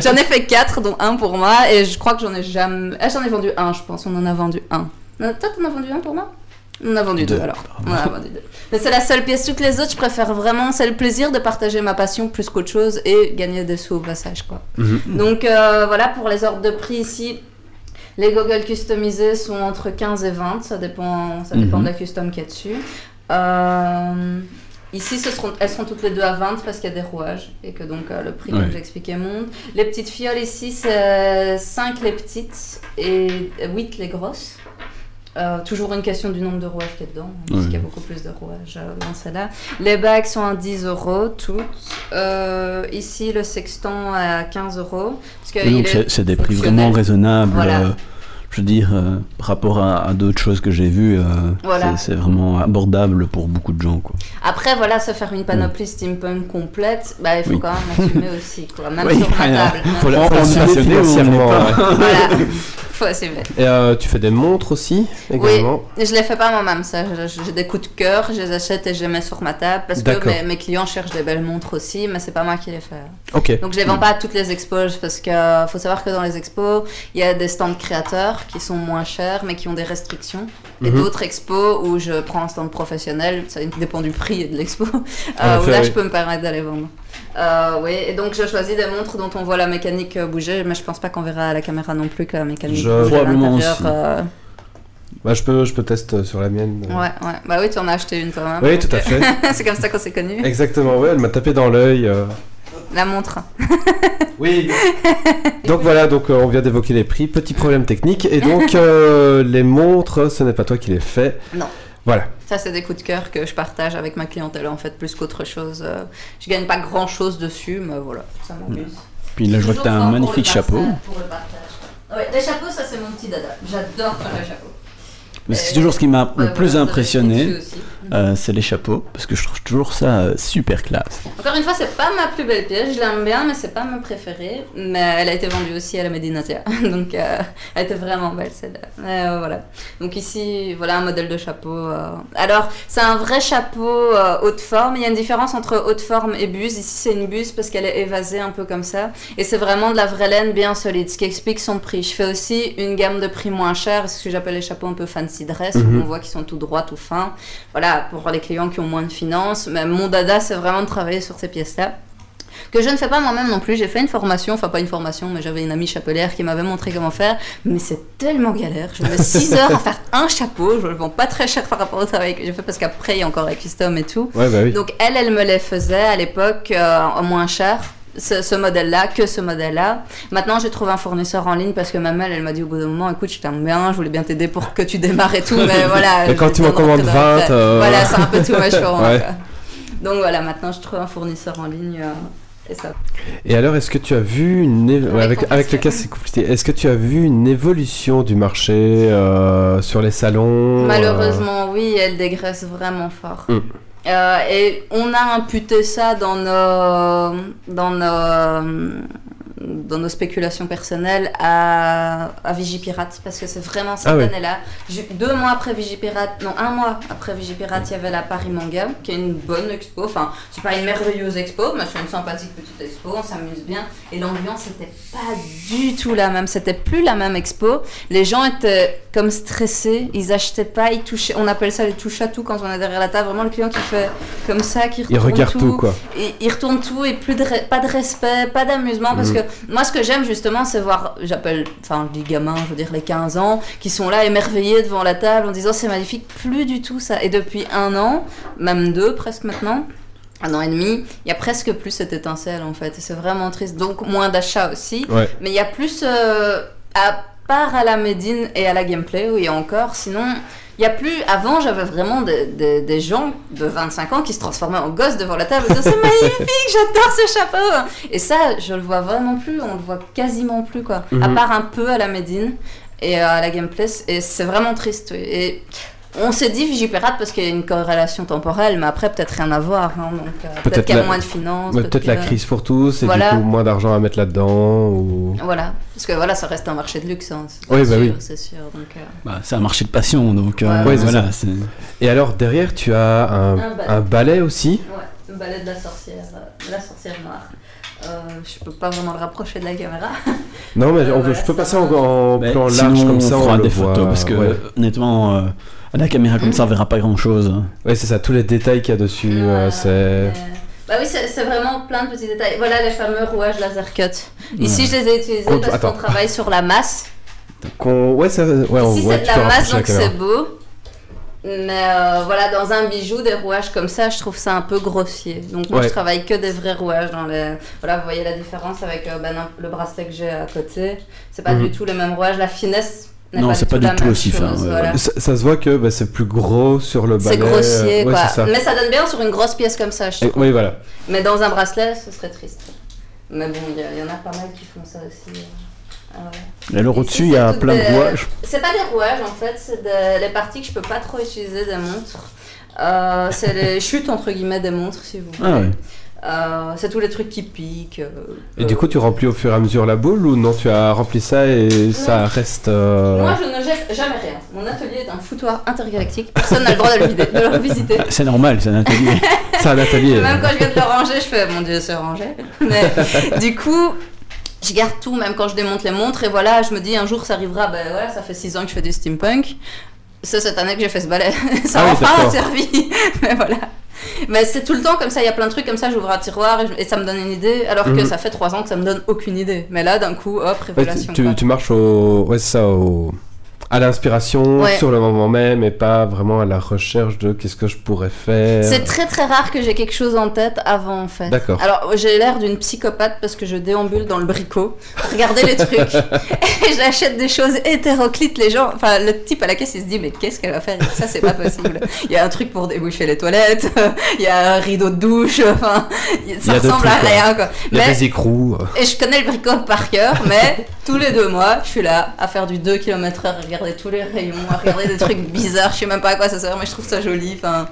j'en ai fait 4, dont un pour moi, et je crois que j'en ai jamais. Ah, j'en ai vendu un, je pense, on en a vendu un. Euh, Toi, t'en as vendu un pour moi? On a vendu deux, Deux, alors. On a vendu deux. Mais c'est la seule pièce, toutes les autres, je préfère vraiment, c'est le plaisir de partager ma passion plus qu'autre chose et gagner des sous au passage, quoi. Mhm. Donc euh, voilà, pour les ordres de prix ici. Les goggles customisés sont entre 15 et 20, ça dépend, ça dépend Mhm. de la custom qu'il y a dessus. Euh, ici, ce seront, elles seront toutes les deux à 20 parce qu'il y a des rouages et que donc euh, le prix, Ouais. comme j'expliquais, monte. Les petites fioles ici, c'est 5 les petites et 8 les grosses. Euh, toujours une question du nombre de rouages qu'il y a dedans, hein, puisqu'il y a beaucoup plus de rouages euh, dans celle-là. Les bagues sont à 10 euros toutes. Euh, ici, le sextant est à 15 euros. Parce que Oui, c'est c'est des prix vraiment raisonnables. Voilà. euh, je veux dire, euh, par rapport à, à d'autres choses que j'ai vues, euh, Voilà. c'est c'est vraiment abordable pour beaucoup de gens. Quoi. Après, voilà, se faire une panoplie steampunk complète, bah, il faut Oui. quand même assumer aussi, quoi. Même Oui, sur voilà. table. Faut la- On- faut Et euh, tu fais des montres aussi, également Et je les fais pas moi-même, ça. J'ai des coups de cœur, je les achète et je les mets sur ma table parce que mes, mes clients cherchent des belles montres aussi, mais c'est pas moi qui les fais. Ok. Donc je les vends pas à toutes les expos parce que euh, faut savoir que dans les expos, il y a des stands créateurs qui sont moins chers mais qui ont des restrictions. Et Mhm. d'autres expos où je prends un stand professionnel, ça dépend du prix et de l'expo, euh, où là oui. je peux me permettre d'aller vendre. Euh, oui, et donc je choisis des montres dont on voit la mécanique euh, bouger, mais je pense pas qu'on verra à la caméra non plus que la mécanique Je- bouge à Probablement l'intérieur. aussi. euh, Bah, je peux, je peux tester sur la mienne. Ouais, ouais. Bah oui, tu en as acheté une toi-même. Oui, donc, tout à euh, fait. c'est comme ça qu'on s'est connus. Exactement, ouais, elle m'a tapé dans l'œil. euh. La montre. Oui. donc voilà, donc euh, on vient d'évoquer les prix. Petit problème technique. Et donc euh, les montres, ce n'est pas toi qui les fais. Non. Voilà. Ça, c'est des coups de cœur que je partage avec ma clientèle, en fait, plus qu'autre chose. Euh, Je gagne pas grand chose dessus, mais voilà, ça m'amuse. Puis là, je vois que tu as un magnifique chapeau. Pour le partage. Ouais, les chapeaux, ça, c'est mon petit dada. J'adore faire les chapeaux. Mais C'est toujours ce qui m'a Ouais, le plus impressionné. Euh, c'est les chapeaux, parce que je trouve toujours ça euh, super classe. Encore une fois, c'est pas ma plus belle pièce, je l'aime bien, mais c'est pas ma préférée. Mais elle a été vendue aussi à la Medinatia, donc euh, elle était vraiment belle celle-là. Voilà. Donc ici, voilà un modèle de chapeau. Alors, c'est un vrai chapeau haute forme. Il y a une différence entre haute forme et buse. Ici, c'est une buse parce qu'elle est évasée un peu comme ça. Et c'est vraiment de la vraie laine bien solide, ce qui explique son prix. Je fais aussi une gamme de prix moins chers, ce que j'appelle les chapeaux un peu fancy dress, Mhm. où on voit qu'ils sont tout droits, tout fins. Voilà, pour les clients qui ont moins de finances. Mais mon dada, c'est vraiment de travailler sur ces pièces-là. Que je ne fais pas moi-même non plus. J'ai fait une formation, enfin pas une formation, mais j'avais une amie chapelière qui m'avait montré comment faire. Mais c'est tellement galère. Je mets 6 heures à faire un chapeau. Je le vends pas très cher par rapport au travail que j'ai fait parce qu'après, il y a encore la custom et tout. Ouais, bah oui. Donc elle, elle me les faisait à l'époque euh, moins cher. Ce, ce modèle-là, que ce modèle-là. Maintenant, j'ai trouvé un fournisseur en ligne parce que ma mère, elle m'a dit au bout d'un moment, écoute, je t'aime bien, je voulais bien t'aider pour que tu démarres et tout, mais voilà. Et quand tu m'en descendrai commandes que dans le 20, fait. euh, Voilà, c'est un peu tout much moi. Ouais. Donc voilà, maintenant, je trouve un fournisseur en ligne euh, et ça. Et alors, est-ce que tu as vu une avec, avec le cas c'est compliqué. Est-ce que tu as vu une évolution du marché euh, sur les salons Malheureusement, oui, elle dégraisse vraiment fort. Mm. Euh, et on a imputé ça dans nos, dans nos, dans nos spéculations personnelles à, à Vigipirate, parce que c'est vraiment cette Ah oui. année-là. Deux mois après Vigipirate, non, un mois après Vigipirate, il y avait la Paris Manga, qui est une bonne expo. Enfin, c'est pas une merveilleuse expo, mais c'est une sympathique petite expo, on s'amuse bien. Et l'ambiance était pas du tout la même, c'était plus la même expo. Les gens étaient comme stressés, ils achetaient pas, ils touchaient, on appelle ça les touches à tout quand on est derrière la table, vraiment le client qui fait comme ça, qui retourne regardent tout, quoi. et il retourne tout et plus de pas de respect, pas d'amusement parce Mhm. que moi ce que j'aime justement c'est voir j'appelle enfin je dis gamins, je veux dire les 15 ans qui sont là émerveillés devant la table en disant c'est magnifique, plus du tout ça et depuis un an, même deux presque maintenant. Un an et demi, il y a presque plus cette étincelle en fait, et c'est vraiment triste. Donc moins d'achats aussi, Ouais. mais il y a plus, euh, à part à la Médine et à la gameplay, où il y a encore, sinon, il y a plus. Avant, j'avais vraiment des, gens de 25 ans qui se transformaient en gosses devant la table C'est magnifique, j'adore ce chapeau Et ça, je le vois vraiment plus, on le voit quasiment plus, quoi. À Mhm. part un peu à la Médine et à la gameplay, et c'est vraiment triste. oui. Et. On s'est dit Vigipirate parce qu'il y a une corrélation temporelle, mais après peut-être rien à voir. hein, donc, euh, peut-être qu'il y a la- moins de finances. Peut-être la que- crise pour tous et Voilà. du coup moins d'argent à mettre là-dedans ou. Voilà, parce que voilà, ça reste un marché de luxe. Hein, c'est Oui, bah sûr, oui. C'est sûr. Euh, Bah, c'est un marché de passion, donc euh, Ouais, ouais, c'est voilà. c'est- Et alors derrière tu as un, Un balai. un balai aussi? ouais, le balai de la sorcière, de la sorcière noire. Euh, je peux pas vraiment le rapprocher de la caméra. Non mais Euh, on- voilà, je peux ça passer en, en plan sinon, large comme ça. on fera des voit, photos parce que ouais. honnêtement, euh, la caméra comme ça, on verra pas grand chose. Ouais, c'est ça, tous les détails qu'il y a dessus, euh, c'est. mais- Bah oui, c'est vraiment plein de petits détails. Voilà les fameux rouages laser cut. Ici, Ouais. je les ai utilisés parce qu'on travaille sur la masse. Ouais, ça... ouais, on Ici, voit, c'est de la masse, donc c'est beau. Mais euh, voilà, dans un bijou, des rouages comme ça, je trouve ça un peu grossier. Donc moi, Ouais. je travaille que des vrais rouages. Dans les... Voilà, vous voyez la différence avec euh, ben, le bracelet que j'ai à côté. C'est pas Mhm. du tout le même rouage. La finesse Non, c'est pas du tout aussi fin, chose, ouais, voilà. ouais. Ça, ça se voit que bah, c'est plus gros sur le balai. C'est grossier, euh, ouais, quoi. ça. Mais ça donne bien sur une grosse pièce comme ça, je Et- oui, voilà. Mais dans un bracelet, ce serait triste. Mais bon, il y, en a pas mal qui font ça aussi. euh. Ah ouais. Et alors au-dessus, il y a plein de rouages. C'est pas des rouages en fait, c'est des- les parties que je peux pas trop utiliser des montres. Euh, c'est les chutes entre guillemets des montres si vous voulez. Ah ouais. Euh, c'est tous les trucs qui piquent. euh, Et euh, du coup, tu remplis au fur et à mesure la boule ou non Tu as rempli ça et ça reste. euh, Moi je ne jette jamais rien. Mon atelier est un foutoir intergalactique. Personne n'a le droit de le, vider- de le visiter. C'est normal, c'est un atelier. C'est un atelier. Même quand je viens de le ranger, je fais mon dieu, c'est rangé. Mais du coup, je garde tout, même quand je démonte les montres. Et voilà, je me dis un jour ça arrivera. Ben voilà, ça fait 6 ans que je fais du steampunk. C'est cette année que j'ai fait ce balai. ça Ah m'a oui, enfin d'accord. servi. Mais voilà. Mais c'est tout le temps comme ça, il y a plein de trucs comme ça, j'ouvre un tiroir et, je- et ça me donne une idée, alors que Mhm. ça fait 3 ans que ça me donne aucune idée. Mais là, d'un coup, hop, Ouais, tu, révélation. tu- marches au. Ouais, c'est ça, au. À l'inspiration, Ouais. sur le moment même, et pas vraiment à la recherche de qu'est-ce que je pourrais faire. C'est très très rare que j'ai quelque chose en tête avant en fait. D'accord. Alors j'ai l'air d'une psychopathe parce que je déambule dans le bricot, regardez les trucs et j'achète des choses hétéroclites. Les gens, enfin le type à la caisse il se dit mais qu'est-ce qu'elle va faire? Ça c'est pas possible. Il y a un truc pour déboucher les toilettes, il y a un rideau de douche, enfin ça ressemble à quoi. rien quoi. Les Mais écrous. et je connais le bricot par cœur, mais tous les deux mois, je suis là à faire du 2 km à regarder tous les rayons, à regarder des trucs bizarres. Je sais même pas à quoi ça sert, mais je trouve ça joli. Enfin,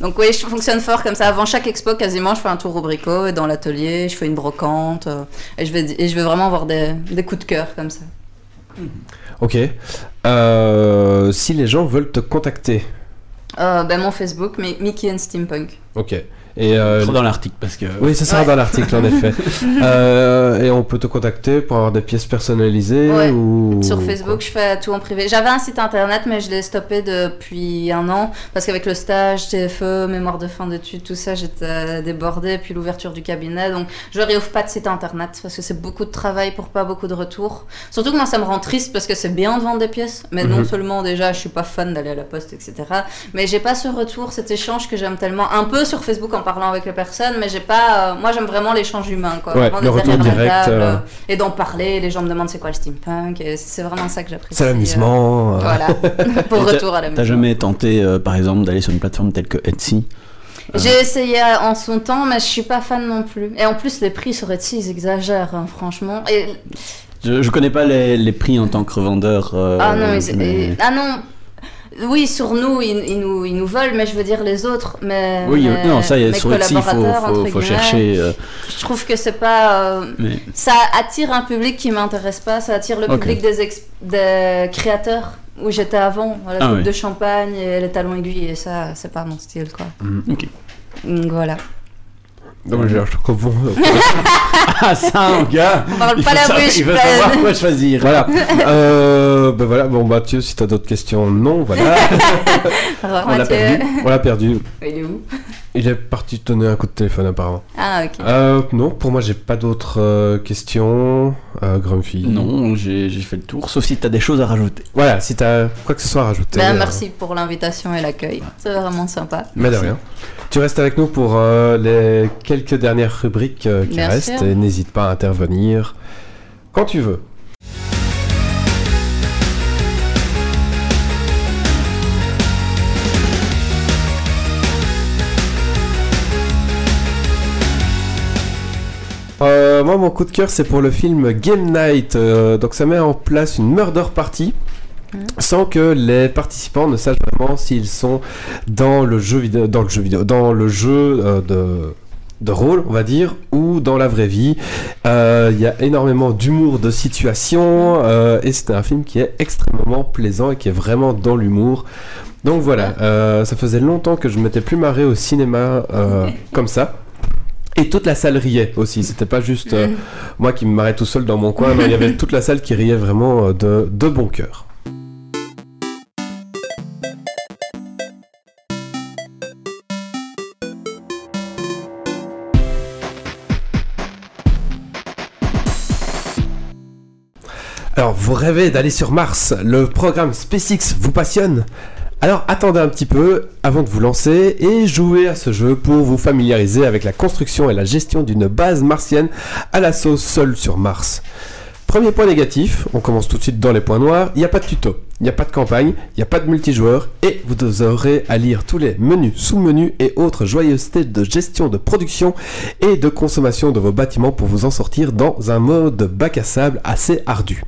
donc oui, je fonctionne fort comme ça. Avant chaque expo, quasiment, je fais un tour au bricot et dans l'atelier, je fais une brocante euh, et je vais et je vais vraiment avoir des, des coups de cœur comme ça. Ok. Euh, si les gens veulent te contacter. Euh, ben mon Facebook, mais Mickey and Steampunk. Ok. Et euh, dans l'article parce que. oui, ça sera Ouais. dans l'article en effet. Euh, et on peut te contacter pour avoir des pièces personnalisées Ouais. ou Sur Facebook, je fais tout en privé. J'avais un site internet, mais je l'ai stoppé depuis un an parce qu'avec le stage, TFE, mémoire de fin d'études, tout ça, j'étais débordée. Puis l'ouverture du cabinet, donc je réouvre pas de site internet parce que c'est beaucoup de travail pour pas beaucoup de retours. Surtout que moi, ça me rend triste parce que c'est bien de vendre des pièces, mais non Mhm. seulement déjà, je suis pas fan d'aller à la poste, etc. Mais j'ai pas ce retour, cet échange que j'aime tellement. Un peu sur Facebook en parlant avec les personnes, mais j'ai pas. euh, moi, j'aime vraiment l'échange humain, quoi. Ouais, le retour direct, table, euh. et d'en parler. Les gens me demandent c'est quoi le steampunk, et c'est vraiment ça que j'apprécie. C'est l'amusement. euh, euh. Voilà, pour retour à la T'as jamais tenté, euh, par exemple, d'aller sur une plateforme telle que Etsy J'ai essayé euh, en son temps, mais je suis pas fan non plus. Et en plus, les prix sur Etsy, ils exagèrent, hein, franchement. Et... je, je connais pas les, les prix en tant que revendeur. euh, ah non, ils- mais- et- ah non. Oui, sur nous ils, ils nous, ils nous volent, mais je veux dire les autres. Mais, Oui, mais- non, ça, y est, mes sur Etsy, il faut, chercher. euh, Je trouve que c'est pas. euh, mais- Ça attire un public qui m'intéresse pas, ça attire le public des, ex- des créateurs où j'étais avant, la Ah oui. de champagne et les talons aiguilles, et ça, c'est pas mon style, quoi. Ok. Donc voilà. Non, mais je comprends. Ah, ça, mon gars On parle Il pas la savoir- bouche Il pleine. savoir quoi choisir. Voilà. Euh, ben voilà. Bon, Mathieu, si t'as d'autres questions, non. Voilà. On l'a perdu. On l'a perdu. Il est où? Il est parti te donner un coup de téléphone apparemment. Ah, ok. Euh, non, pour moi, j'ai pas d'autres euh, questions. Euh, Grumpy. Non, j'ai j'ai fait le tour, sauf si t'as des choses à rajouter. Voilà, si t'as quoi que ce soit à rajouter. Ben, euh, merci pour l'invitation et l'accueil. C'est vraiment sympa. Mais de Merci. rien. Tu restes avec nous pour euh, les quelques dernières rubriques euh, qui Bien restent sûr. et n'hésite pas à intervenir quand tu veux. Euh, moi, mon coup de cœur, c'est pour le film Game Night. Euh, donc, ça met en place une murder party. Mhm. Sans que les participants ne sachent vraiment s'ils sont dans le jeu vidéo, dans le jeu vidéo, dans le jeu euh, de, de rôle, on va dire, ou dans la vraie vie. Euh, Il y a énormément d'humour de situation euh, et c'est un film qui est extrêmement plaisant et qui est vraiment dans l'humour. Donc voilà, euh, ça faisait longtemps que je m'étais plus marré au cinéma comme ça. Et toute la salle riait aussi, c'était pas juste euh, moi qui me marrais tout seul dans mon coin, non, il y avait toute la salle qui riait vraiment euh, de, de bon cœur. Alors, vous rêvez d'aller sur Mars. Le programme SpaceX vous passionne Alors, attendez un petit peu avant de vous lancer et jouez à ce jeu pour vous familiariser avec la construction et la gestion d'une base martienne à la sauce seule sur Mars. Premier point négatif, on commence tout de suite dans les points noirs, il n'y a pas de tuto, il n'y a pas de campagne, il n'y a pas de multijoueur et vous aurez à lire tous les menus, sous-menus et autres joyeusetés de gestion de production et de consommation de vos bâtiments pour vous en sortir dans un mode bac à sable assez ardu.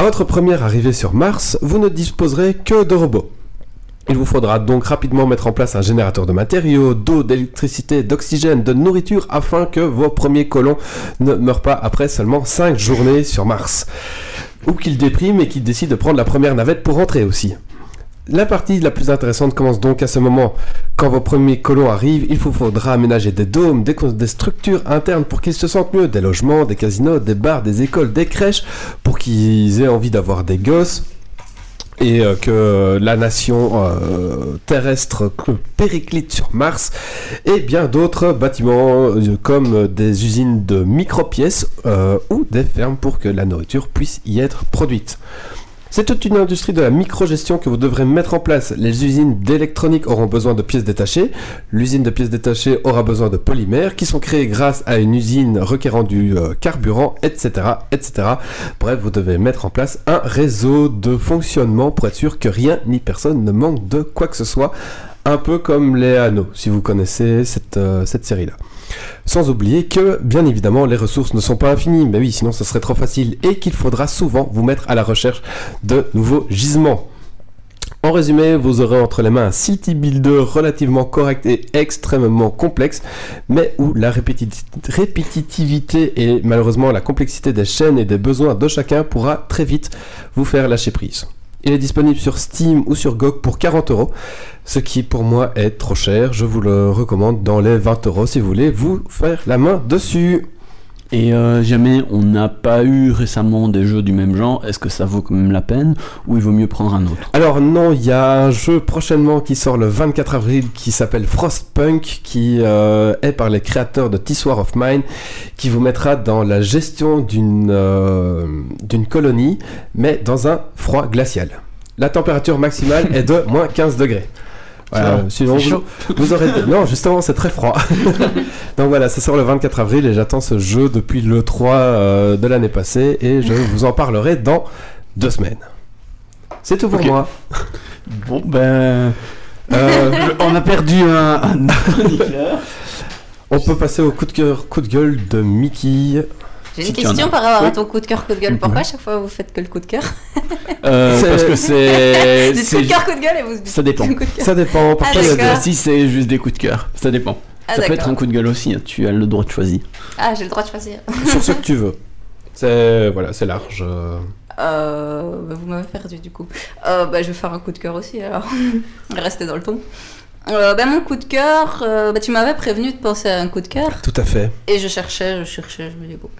À votre première arrivée sur Mars, vous ne disposerez que de robots. Il vous faudra donc rapidement mettre en place un générateur de matériaux, d'eau, d'électricité, d'oxygène, de nourriture afin que vos premiers colons ne meurent pas après seulement 5 journées sur Mars. Ou qu'ils dépriment et qu'ils décident de prendre la première navette pour rentrer aussi. La partie la plus intéressante commence donc à ce moment. Quand vos premiers colons arrivent, il vous faudra aménager des dômes, des, structures internes pour qu'ils se sentent mieux, des logements, des casinos, des bars, des écoles, des crèches, pour qu'ils aient envie d'avoir des gosses. Et euh, que la nation euh, terrestre périclite sur Mars. Et bien d'autres bâtiments euh, comme des usines de micro-pièces ou des fermes pour que la nourriture puisse y être produite. C'est toute une industrie de la microgestion que vous devrez mettre en place. Les usines d'électronique auront besoin de pièces détachées. L'usine de pièces détachées aura besoin de polymères qui sont créés grâce à une usine requérant du euh, carburant, etc., etc. Bref, vous devez mettre en place un réseau de fonctionnement pour être sûr que rien ni personne ne manque de quoi que ce soit. Un peu comme les anneaux, si vous connaissez cette, euh, cette série-là. Sans oublier que, bien évidemment, les ressources ne sont pas infinies, mais oui, sinon ça serait trop facile, et qu'il faudra souvent vous mettre à la recherche de nouveaux gisements. En résumé, vous aurez entre les mains un city builder relativement correct et extrêmement complexe, mais où la répétit- répétitivité et malheureusement la complexité des chaînes et des besoins de chacun pourra très vite vous faire lâcher prise. Il est disponible sur Steam ou sur GOG pour 40 euros, ce qui pour moi est trop cher. Je vous le recommande dans les 20 euros si vous voulez vous faire la main dessus. Et euh, jamais on n'a pas eu récemment des jeux du même genre, est-ce que ça vaut quand même la peine ou il vaut mieux prendre un autre? Alors non, il y a un jeu prochainement qui sort le 24 avril qui s'appelle Frostpunk, qui euh, est par les créateurs de War of Mine, qui vous mettra dans la gestion d'une euh, d'une colonie, mais dans un froid glacial. La température maximale est de moins 15 degrés. Voilà, sinon c'est vous, chaud. vous aurez... Non, justement, c'est très froid. Donc voilà, ça sort le 24 avril et j'attends ce jeu depuis le 3 euh, de l'année passée et je vous en parlerai dans deux semaines. C'est tout pour moi. Bon ben... euh, je- on a perdu un... un chroniqueur. On peut passer au coup de cœur, coup de gueule de Mickey. J'ai une question par rapport à ton coup de cœur, coup de gueule. Pourquoi à chaque fois vous faites que le coup de cœur Euh, C'est- parce que c'est... Dites c'est- coup de cœur, coup de gueule et vous dites Ça dépend. coup de cœur. Ça dépend. Parfois, Ah, des- Si c'est juste des coups de cœur, ça dépend. Ah, ça peut être un coup de gueule aussi, hein, tu as le droit de choisir. Ah, j'ai le droit de choisir. sur ce que tu veux. C'est voilà, c'est large. euh. Euh, bah, vous m'avez perdu du coup. Euh, bah, je vais faire un coup de cœur aussi alors. Restez dans le ton. Euh, bah, mon coup de cœur, euh, bah, tu m'avais prévenu de penser à un coup de cœur Tout à fait. et je cherchais, je cherchais, je me dis bon.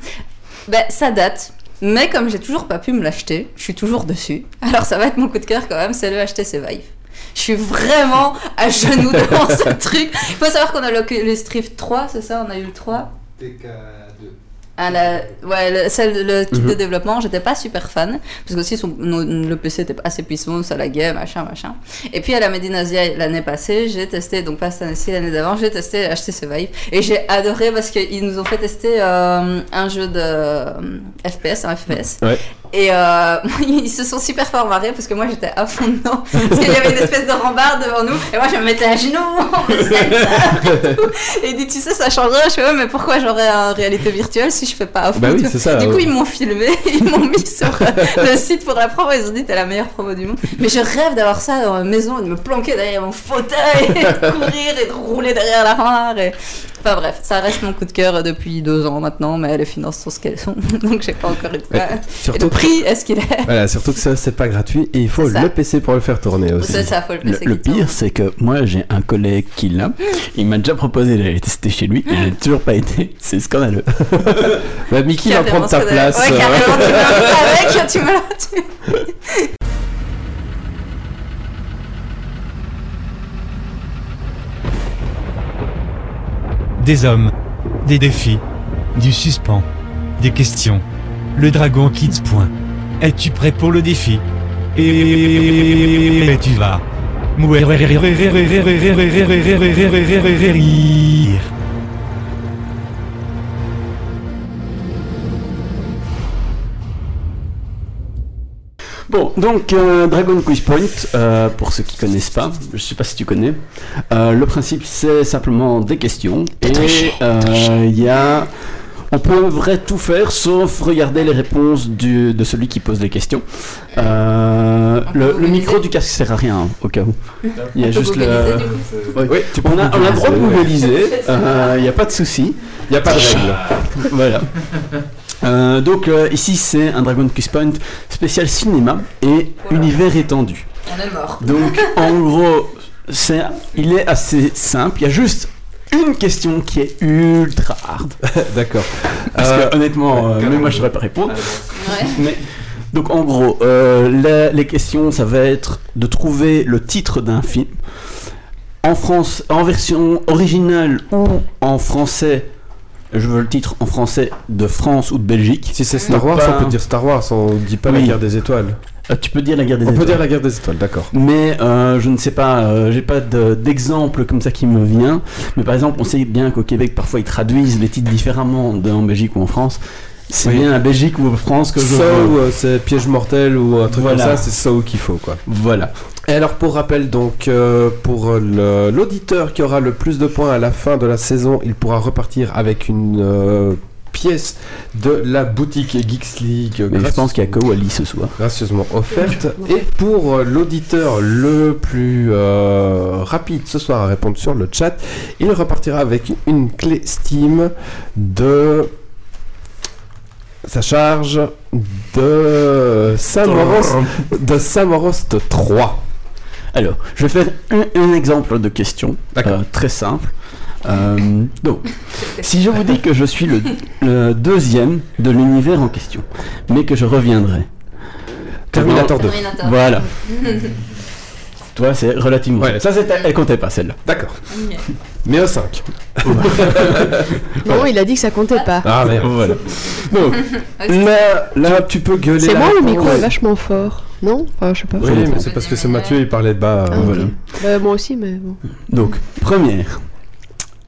Bah, ça date, mais comme j'ai toujours pas pu me l'acheter, je suis toujours dessus. Alors ça va être mon coup de cœur quand même, c'est le HTC Vive. Je suis vraiment à genoux devant ce truc. Il faut savoir qu'on a l'Oculus Rift 3, c'est ça? On a eu le 3 Ah, la- ouais, le, celle- le type de Mhm. développement, j'étais pas super fan, parce que aussi son, le PC était pas assez puissant, ça laguait, machin, machin. Et puis à la Medinasia l'année passée, j'ai testé, donc pas cette année-ci, l'année d'avant, j'ai testé HTC Vive, et j'ai adoré parce qu'ils nous ont fait tester euh, un jeu de euh, FPS, un FPS. Ouais. Et euh, ils se sont super fort marrés parce que moi j'étais à fond dedans. Parce qu'il y avait une espèce de rambarde devant nous. Et moi je me mettais à genoux. on faisait ça et il dit Tu sais, ça changerait. Je fais Ouais, mais pourquoi j'aurais en réalité virtuelle si je fais pas à fond Bah oui, ça. Du ouais. coup, ils m'ont filmé, ils m'ont mis sur euh, le site pour la promo. Ils ont dit T'es la meilleure promo du monde. Mais je rêve d'avoir ça dans ma maison et de me planquer derrière mon fauteuil et de courir et de rouler derrière la rambarde. Et... Enfin bref, ça reste mon coup de cœur depuis deux ans maintenant, mais les finances sont ce qu'elles sont. Donc j'ai pas encore eu. Ouais, Et le Surtout, que- prix, est-ce qu'il est? Voilà, surtout que ça, c'est pas gratuit et il faut ça. le PC pour le faire tourner aussi. C'est ça, faut le Le, PC le pire, c'est que moi j'ai un collègue qui l'a. Il m'a déjà proposé d'aller tester chez lui et j'ai toujours pas été. C'est scandaleux. Bah, Mickey va prendre ta ce place. Ouais, euh. carrément, tu m'as avec, tu me Des hommes. Des défis. Du suspens. Des questions. Le Dragon Kids. Point. Es-tu prêt pour le défi Et tu vas. Bon, donc euh, Dragon Quiz Point, euh, pour ceux qui connaissent pas, je sais pas si tu connais, euh, le principe c'est simplement des questions et euh, il y a, on peut vrai tout faire sauf regarder les réponses du- de celui qui pose les questions. Euh, le, micro du casque sert à rien hein, au cas où. Il y a juste le. Oui, Oui, on a, on a le droit de mobiliser, il n'y a pas de souci. Il n'y a pas de règle. Voilà. Euh, donc euh, ici c'est un Dragon Quiz Point spécial cinéma et Voilà. univers étendu. On est mort. Donc en gros, c'est, il est assez simple. Il y a juste une question qui est ultra hard. D'accord. Parce Euh, que honnêtement, euh, même moi je saurais pas répondre. Ouais. Mais donc en gros, euh, la- les questions ça va être de trouver le titre d'un film en France, en version originale ou en français. Je veux le titre en français de France ou de Belgique. Si c'est Star Wars, pas- on peut dire Star Wars, on dit pas la guerre des étoiles. Euh, tu peux dire la guerre des On peut étoiles. dire la guerre des étoiles, d'accord. Mais euh, je ne sais pas, euh, j'ai pas de- d'exemple comme ça qui me vient. Mais par exemple, on sait bien qu'au Québec, parfois, ils traduisent les titres différemment en Belgique ou en France. C'est Oui. bien la Belgique ou France que je Saw, veux. c'est piège mortel ou un truc Voilà. comme ça, c'est Saw qu'il faut quoi. Voilà. Et alors pour rappel donc euh, pour l'auditeur qui aura le plus de points à la fin de la saison, il pourra repartir avec une euh, pièce de la boutique Geeks League Mais je pense qu'il y a que Wally ce soir. gracieusement offerte. Et pour euh, l'auditeur le plus euh, rapide ce soir à répondre sur le chat, il repartira avec une clé Steam de sa charge de Samorost, de Samorost 3. Alors, je vais faire un, un exemple de question euh, très simple. Euh, donc, si je vous dis que je suis le, le deuxième de l'univers en question, mais que je reviendrai. Terminator 2. Terminator. Voilà. Toi, c'est relativement. Ouais. Ça, c'était, elle comptait pas celle-là. D'accord. Mais au 5. Non, il a dit que ça comptait pas. Ah merde. Voilà. Donc, là, Là, tu peux gueuler. C'est moi le micro est vachement fort Non? Enfin, je sais pas. Oui, mais c'est parce que c'est Mathieu, il parlait bas. Ah, euh, voilà. Bah, moi aussi, mais bon. Donc, première.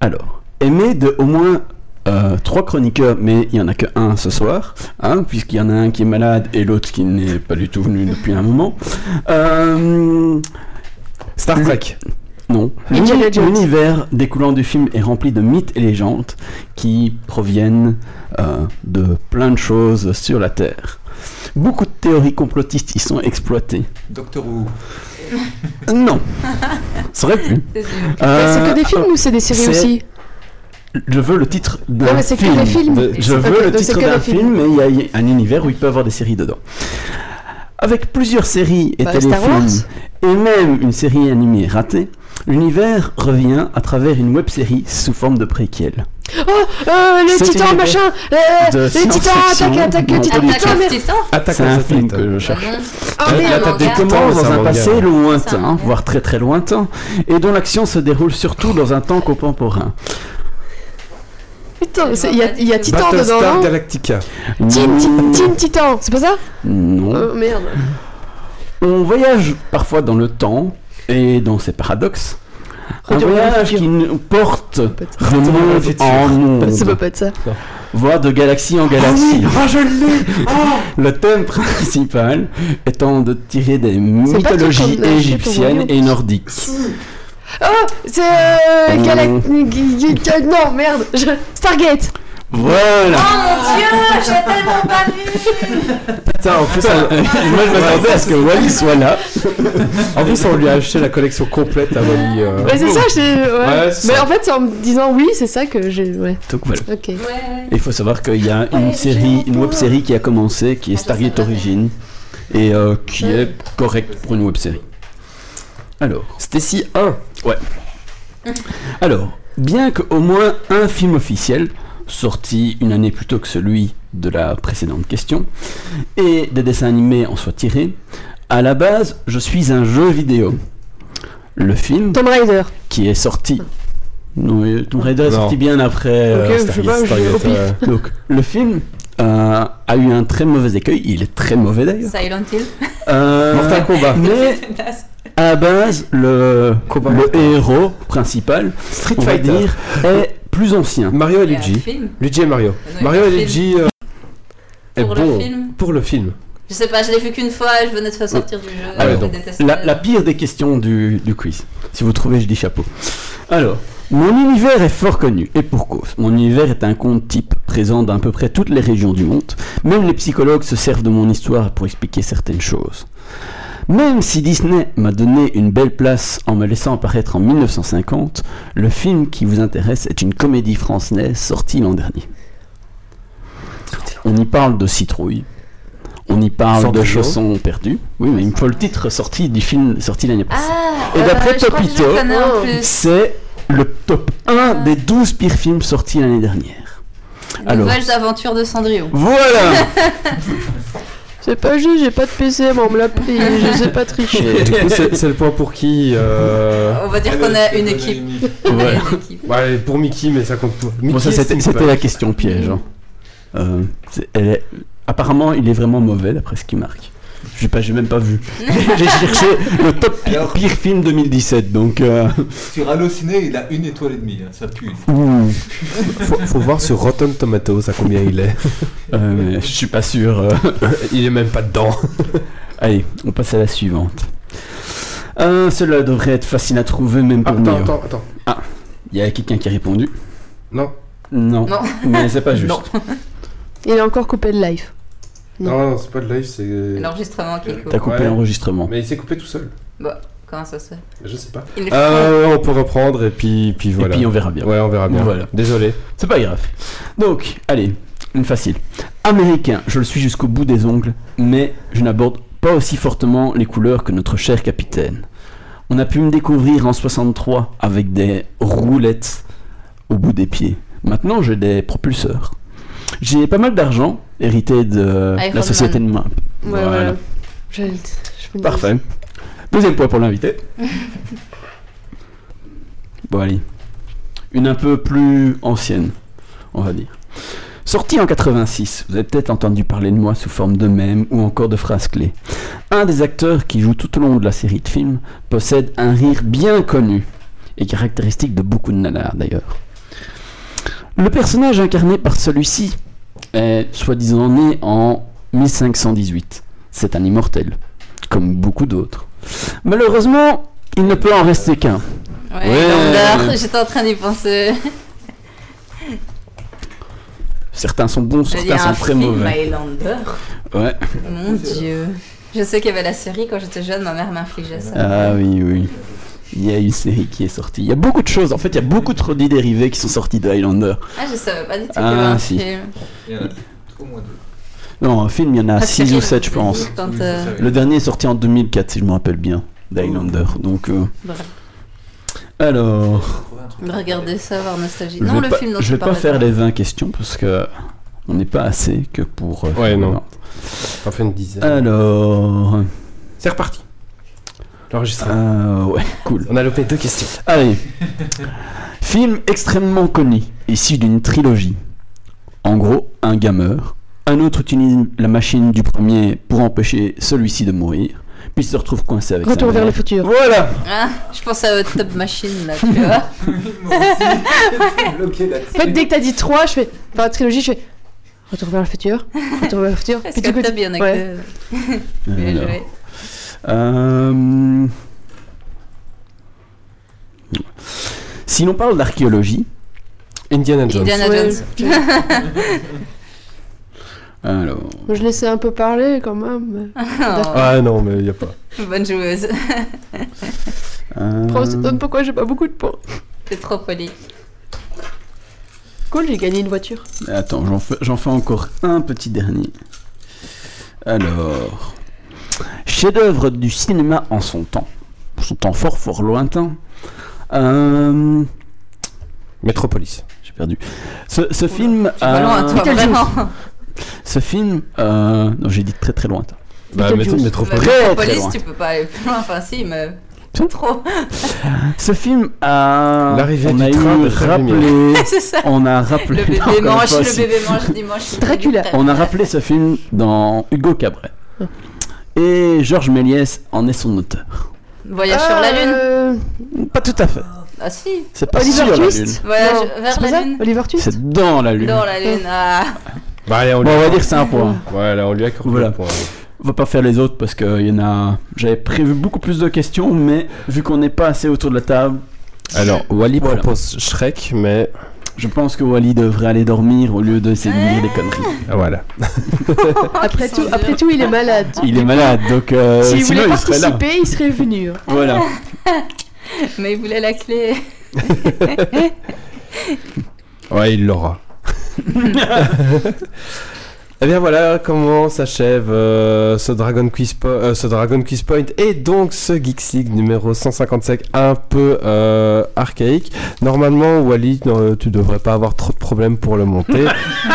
Alors, aimer de au moins euh, trois chroniqueurs, mais il y en a que un ce soir, hein, puisqu'il y en a un qui est malade et l'autre qui n'est pas du tout venu depuis un moment. Euh, Star Trek. non. L'univers découlant du film est rempli de mythes et légendes qui proviennent euh, de plein de choses sur la Terre. Beaucoup de théories complotistes y sont exploitées. Doctor Who. Non, ça aurait pu. Euh, c'est que des films ou c'est des séries aussi Je veux le titre d'un c'est que film. des films. De- je veux le titre d'un film, mais il y a- il y, a un univers où il peut y avoir des séries dedans. Avec plusieurs séries et Bah, téléfilms, et même une série animée ratée, l'univers revient à travers une web-série sous forme de préquel. Oh euh, Les titans, machin euh, Les titans, attaque, attaque, titans, putain, Attaque C'est un film que je cherche. Ah. Oh titans, Commence dans un passé lointain, manga. voire très très lointain, et dont l'action se déroule surtout dans un temps contemporain. Putain, il y a, il y a Titan dedans, non Galactica. Teen, Titan, c'est pas ça Non. Euh, Merde. On voyage parfois dans le temps et dans ses paradoxes. Un voyage qui nous porte de monde futur. en Ça peut monde, pas être ça. voire de galaxie en galaxie. Le thème principal étant de tirer des mythologies égyptiennes et nordiques. Oh C'est euh, Mmh. Galact... Non, merde je- Stargate Voilà Oh mon dieu, j'ai tellement pas vu Putain, en plus, on, Moi je m'attendais à ce que Wally soit là. en plus, on lui a acheté la collection complète à Wally. euh. Ouais, c'est ça, j'ai... Ouais. Ouais, c'est Mais ça. en fait, c'est en me disant oui, c'est ça que j'ai... Ouais, Donc voilà. ok. Il faut savoir qu'il y a une Ouais, série, une un web série qui a commencé, qui est Ah, Stargate. Origin, et euh, qui est correcte pour une web série. Alors, Stacy 1. Alors, bien qu'au moins un film officiel, sorti une année plus tôt que celui de la précédente question, et des dessins animés en soient tirés, à la base, je suis un jeu vidéo. Le film Tomb Raider. qui est sorti. Non, euh, Tomb Raider est Non. sorti bien après euh, Ok, je sais Stargate. pas, je- Stargate, Donc, le film euh, a eu un très mauvais accueil. Il est très mauvais d'ailleurs. Silent Hill. Euh, Mortal Kombat. mais à la base, le, héros principal, Street on va Fighter. dire, est plus ancien. Mario et Luigi. film. Luigi et Mario. Ah non, Mario et. Luigi euh, est Pour le bon film. pour le film. Je sais pas, je l'ai vu qu'une fois et je venais de faire sortir du jeu. Alors, je donc, détestais. La, la pire des questions du, du quiz. Si vous trouvez, je dis chapeau. Alors, mon univers est fort connu, et pour cause. Mon univers est un conte type, présent dans à peu près toutes les régions du monde. Même les psychologues se servent de mon histoire pour expliquer certaines choses. Même si Disney m'a donné une belle place en me laissant apparaître en 1950, le film qui vous intéresse est une comédie française sortie l'an dernier. On y parle de citrouille, on y parle de chaussons perdus. Oui, mais il me faut le titre sorti du film sorti l'année passée. Ah, Et d'après crois que je Topito. C'est le top 1 des 12 pires films sortis l'année dernière. alors. Nouvelles aventures de Cendrillon. Voilà C'est pas juste, j'ai pas de PC, mais on me l'a pris, je sais pas tricher. Du coup, c'est c'est le point pour qui euh... On va dire qu'on a une équipe. Voilà. Une équipe. ouais, Pour Mickey, mais ça compte pour. Mickey Bon, ça et c'était la question piège. hein. Euh, c'est- elle est- Apparemment, il est vraiment mauvais d'après ce qu'il marque. J'ai pas, j'ai même pas vu. j'ai cherché le top pire, Alors- pire film 2017, donc. Euh... Sur Allociné, il a une étoile et demie, hein, ça pue. Faut, faut voir sur Rotten Tomatoes à combien il est. Euh, mais je suis pas sûr. euh. il est même pas dedans. Allez, on passe à la suivante. Euh, Cela devrait être facile à trouver, même pour Attends, Mio. attends, attends. Il y a quelqu'un qui a répondu. Non. Non. Non. Mais c'est pas juste. Non. Il a encore coupé le live. Non. Non, non, c'est pas de live, c'est. L'enregistrement qui coupe. T'as coupé Ouais. l'enregistrement. Mais il s'est coupé tout seul. Bah, comment ça se fait? Je sais pas. Il est Euh, on peut reprendre et puis, puis voilà. Et puis on verra bien. Ouais, on verra bien. Voilà. Désolé. C'est pas grave. Donc, allez, une facile. Américain, je le suis jusqu'au bout des ongles, mais je n'aborde pas aussi fortement les couleurs que notre cher capitaine. On a pu me découvrir en 63 avec des roulettes au bout des pieds. Maintenant, j'ai des propulseurs. J'ai pas mal d'argent hérité de Iron la société de main. Ouais, Voilà. Je- je Parfait. Deuxième point pour l'invité. bon, allez. Une un peu plus ancienne, on va dire. Sorti en 86, vous avez peut-être entendu parler de moi sous forme de mème ou encore de phrases clés. Un des acteurs qui joue tout au long de la série de films possède un rire bien connu et caractéristique de beaucoup de nanars d'ailleurs. Le personnage incarné par celui-ci est soi-disant né en 1518. C'est un immortel, comme beaucoup d'autres. Malheureusement, il ne peut en rester qu'un. Ouais, Ouais. J'étais en train d'y penser. Certains sont bons, certains sont très film mauvais. Highlander. Ouais. Mon dieu. Je sais qu'il y avait la série quand j'étais jeune, ma mère m'infligeait ça. Ah oui, oui. Il y a une série qui est sortie. Il y a beaucoup de choses. En fait, il y a beaucoup de produits dérivés qui sont sortis de Highlander. Ah, je savais pas du tout Ah, si. film. Il y en a au moins deux. Non, un film, il y en a La 6 série, ou 7, je pense. Euh. Le dernier est sorti en 2004, si je me rappelle bien, d'Highlander. Donc, euh, bref. alors. Regardez ça, voir nostalgie. Je Non, le pas, film dont je vais pas faire les 20 questions parce que on n'est pas assez que pour. euh, Ouais, non. le 20. On fait une dizaine. Alors. C'est reparti. L'enregistrement. euh, ouais, cool. On a loupé deux questions. Allez. Film extrêmement connu, issu d'une trilogie. En gros, un gamer. Un autre utilise la machine du premier pour empêcher celui-ci de mourir. Puis il se retrouve coincé avec sa Retour vers le futur. Voilà Ah, je pense à Top Machine là, tu vois. Moi aussi. En fait, dès que t'as dit 3, je fais. Enfin, trilogie, je fais. Retour vers le futur. Retour vers le futur. Parce Puis que du coup, Top, il y en a ouais. que. Euh, Si l'on parle d'archéologie, Indiana Jones. Indiana Ouais. Jones. alors, Je laissais un peu parler quand même. Oh, Ah non, mais y a pas. bonne joueuse. euh, demande pourquoi j'ai pas beaucoup de points. C'est trop poli. Cool, j'ai gagné une voiture. Attends, j'en fais, j'en fais encore un petit dernier. Alors, chef-d'œuvre du cinéma en son temps, son temps fort fort lointain. Euh, Metropolis. J'ai perdu. Ce, ce film, vas loin, euh, toi, vraiment. ce film, euh, non j'ai dit très très lointain. Bah, Très, très Metropolis, loin. tu peux pas aller plus loin. Enfin, si, mais. Trop. Ce film a, L'arrivée on du a train de rappelé, ça. on a rappelé, Le bébé Non, mange, le bébé mange dimanche. Dracula. On a rappelé ce film dans Hugo Cabret. Et Georges Méliès en est son auteur. Voyage sur la lune. Euh, Pas tout à fait. Ah si. C'est pas Oliver sur la Twist lune. Voyage non, vers c'est pas la ça lune. Oliver Twist C'est dans la lune. Dans la lune. Ah. Bah, allez, on Bon, lui on va dire que c'est un point. Ouais, là, on lui accorde Voilà. le point. On va pas faire les autres parce qu'il y en a. J'avais prévu beaucoup plus de questions, mais vu qu'on n'est pas assez autour de la table, Alors, Wally Voilà. propose Shrek, mais. Je pense que Wally devrait aller dormir au lieu de dire des conneries. Ah, voilà. Après tout, après tout, il est malade. Il est malade, donc euh, S'il sinon voulait il serait là. participer, il serait venu. hein. Voilà. Mais il voulait la clé. Ouais, il l'aura. Eh bien voilà comment s'achève euh, ce, Dragon Quiz Po- euh, ce Dragon Quiz Point et donc ce Geeks League numéro 155 un peu euh, archaïque. Normalement Wally, tu devrais pas avoir trop de problèmes pour le monter.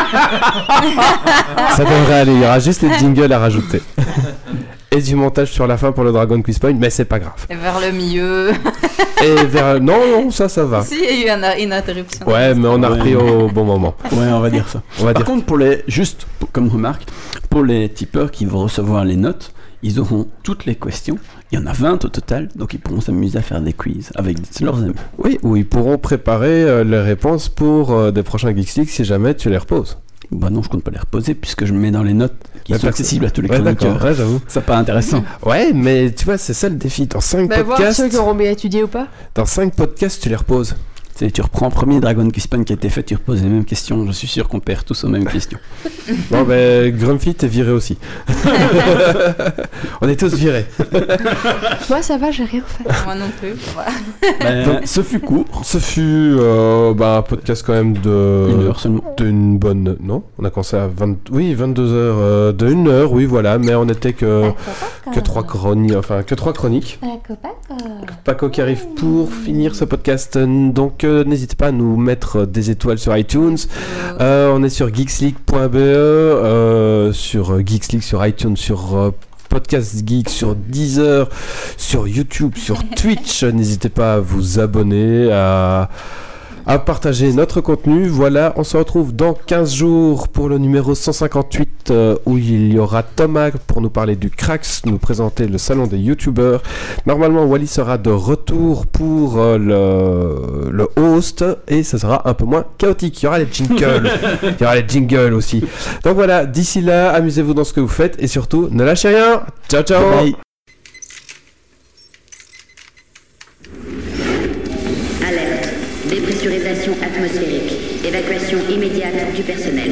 Ça devrait aller, il y aura juste les jingles à rajouter. Et du montage sur la fin pour le Dragon Quiz Point, mais c'est pas grave. Et vers le milieu. Et vers... Non, non, ça, ça va. si, il y a eu un- une interruption. Ouais, mais on a Ouais. repris au bon moment. Ouais, on va dire ça. On va Par dire contre, pour les, juste pour- comme remarque, pour les tipeurs qui vont recevoir les notes, ils auront toutes les questions. Il y en a 20 au total, donc ils pourront s'amuser à faire des quiz avec leurs amis. Oui, ou ils pourront préparer euh, les réponses pour euh, des prochains Geeks League si jamais tu les reposes. Bah non, je compte pas les reposer puisque je me mets dans les notes qui Ouais, sont accessibles à tous les Ouais, chroniqueurs. ouais, j'avoue. C'est pas intéressant. Ouais, mais tu vois, c'est ça le défi. Dans 5 Bah, voir podcasts, ceux qui auront bien étudié ou pas. dans 5 podcasts, tu les reposes. Tu sais, tu reprends le premier Dragon Quizpan qui a été fait, tu reposes les mêmes questions. Je suis sûr qu'on perd tous aux mêmes questions. Bon, ben, Grumpy, t'es viré aussi. On est tous virés. Moi, ça va, j'ai rien fait. Moi non plus. Ben, ce fut court. Ce fut euh, bah, un podcast quand même de. Une heure seulement. D'une bonne. Non? On a commencé à 20... oui, 22 heures. euh, de une heure, oui, voilà. Mais on était que, que, trois chroniques, enfin, que trois chroniques. Paco qui arrive pour finir ce podcast. Donc euh, n'hésitez pas à nous mettre des étoiles sur iTunes. Euh, on est sur geeksleague.be, euh, sur euh, Geeksleague, sur iTunes, sur euh, Podcast Geek, sur Deezer, sur YouTube, sur Twitch. N'hésitez pas à vous abonner, à, à partager notre contenu. Voilà, on se retrouve dans 15 jours pour le numéro 158 euh, où il y aura Thomas pour nous parler du Crax, nous présenter le salon des youtubeurs. Normalement, Wally sera de retour pour euh, le, le host et ça sera un peu moins chaotique. Il y aura les jingles. Il y aura les jingles aussi. Donc voilà, d'ici là, amusez-vous dans ce que vous faites et surtout, ne lâchez rien. Ciao, ciao. Bye. Atmosphérique. Évacuation immédiate du personnel.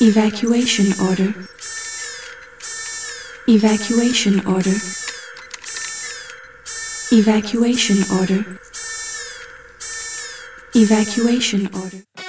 Evacuation order. Evacuation order. Evacuation order. Evacuation order.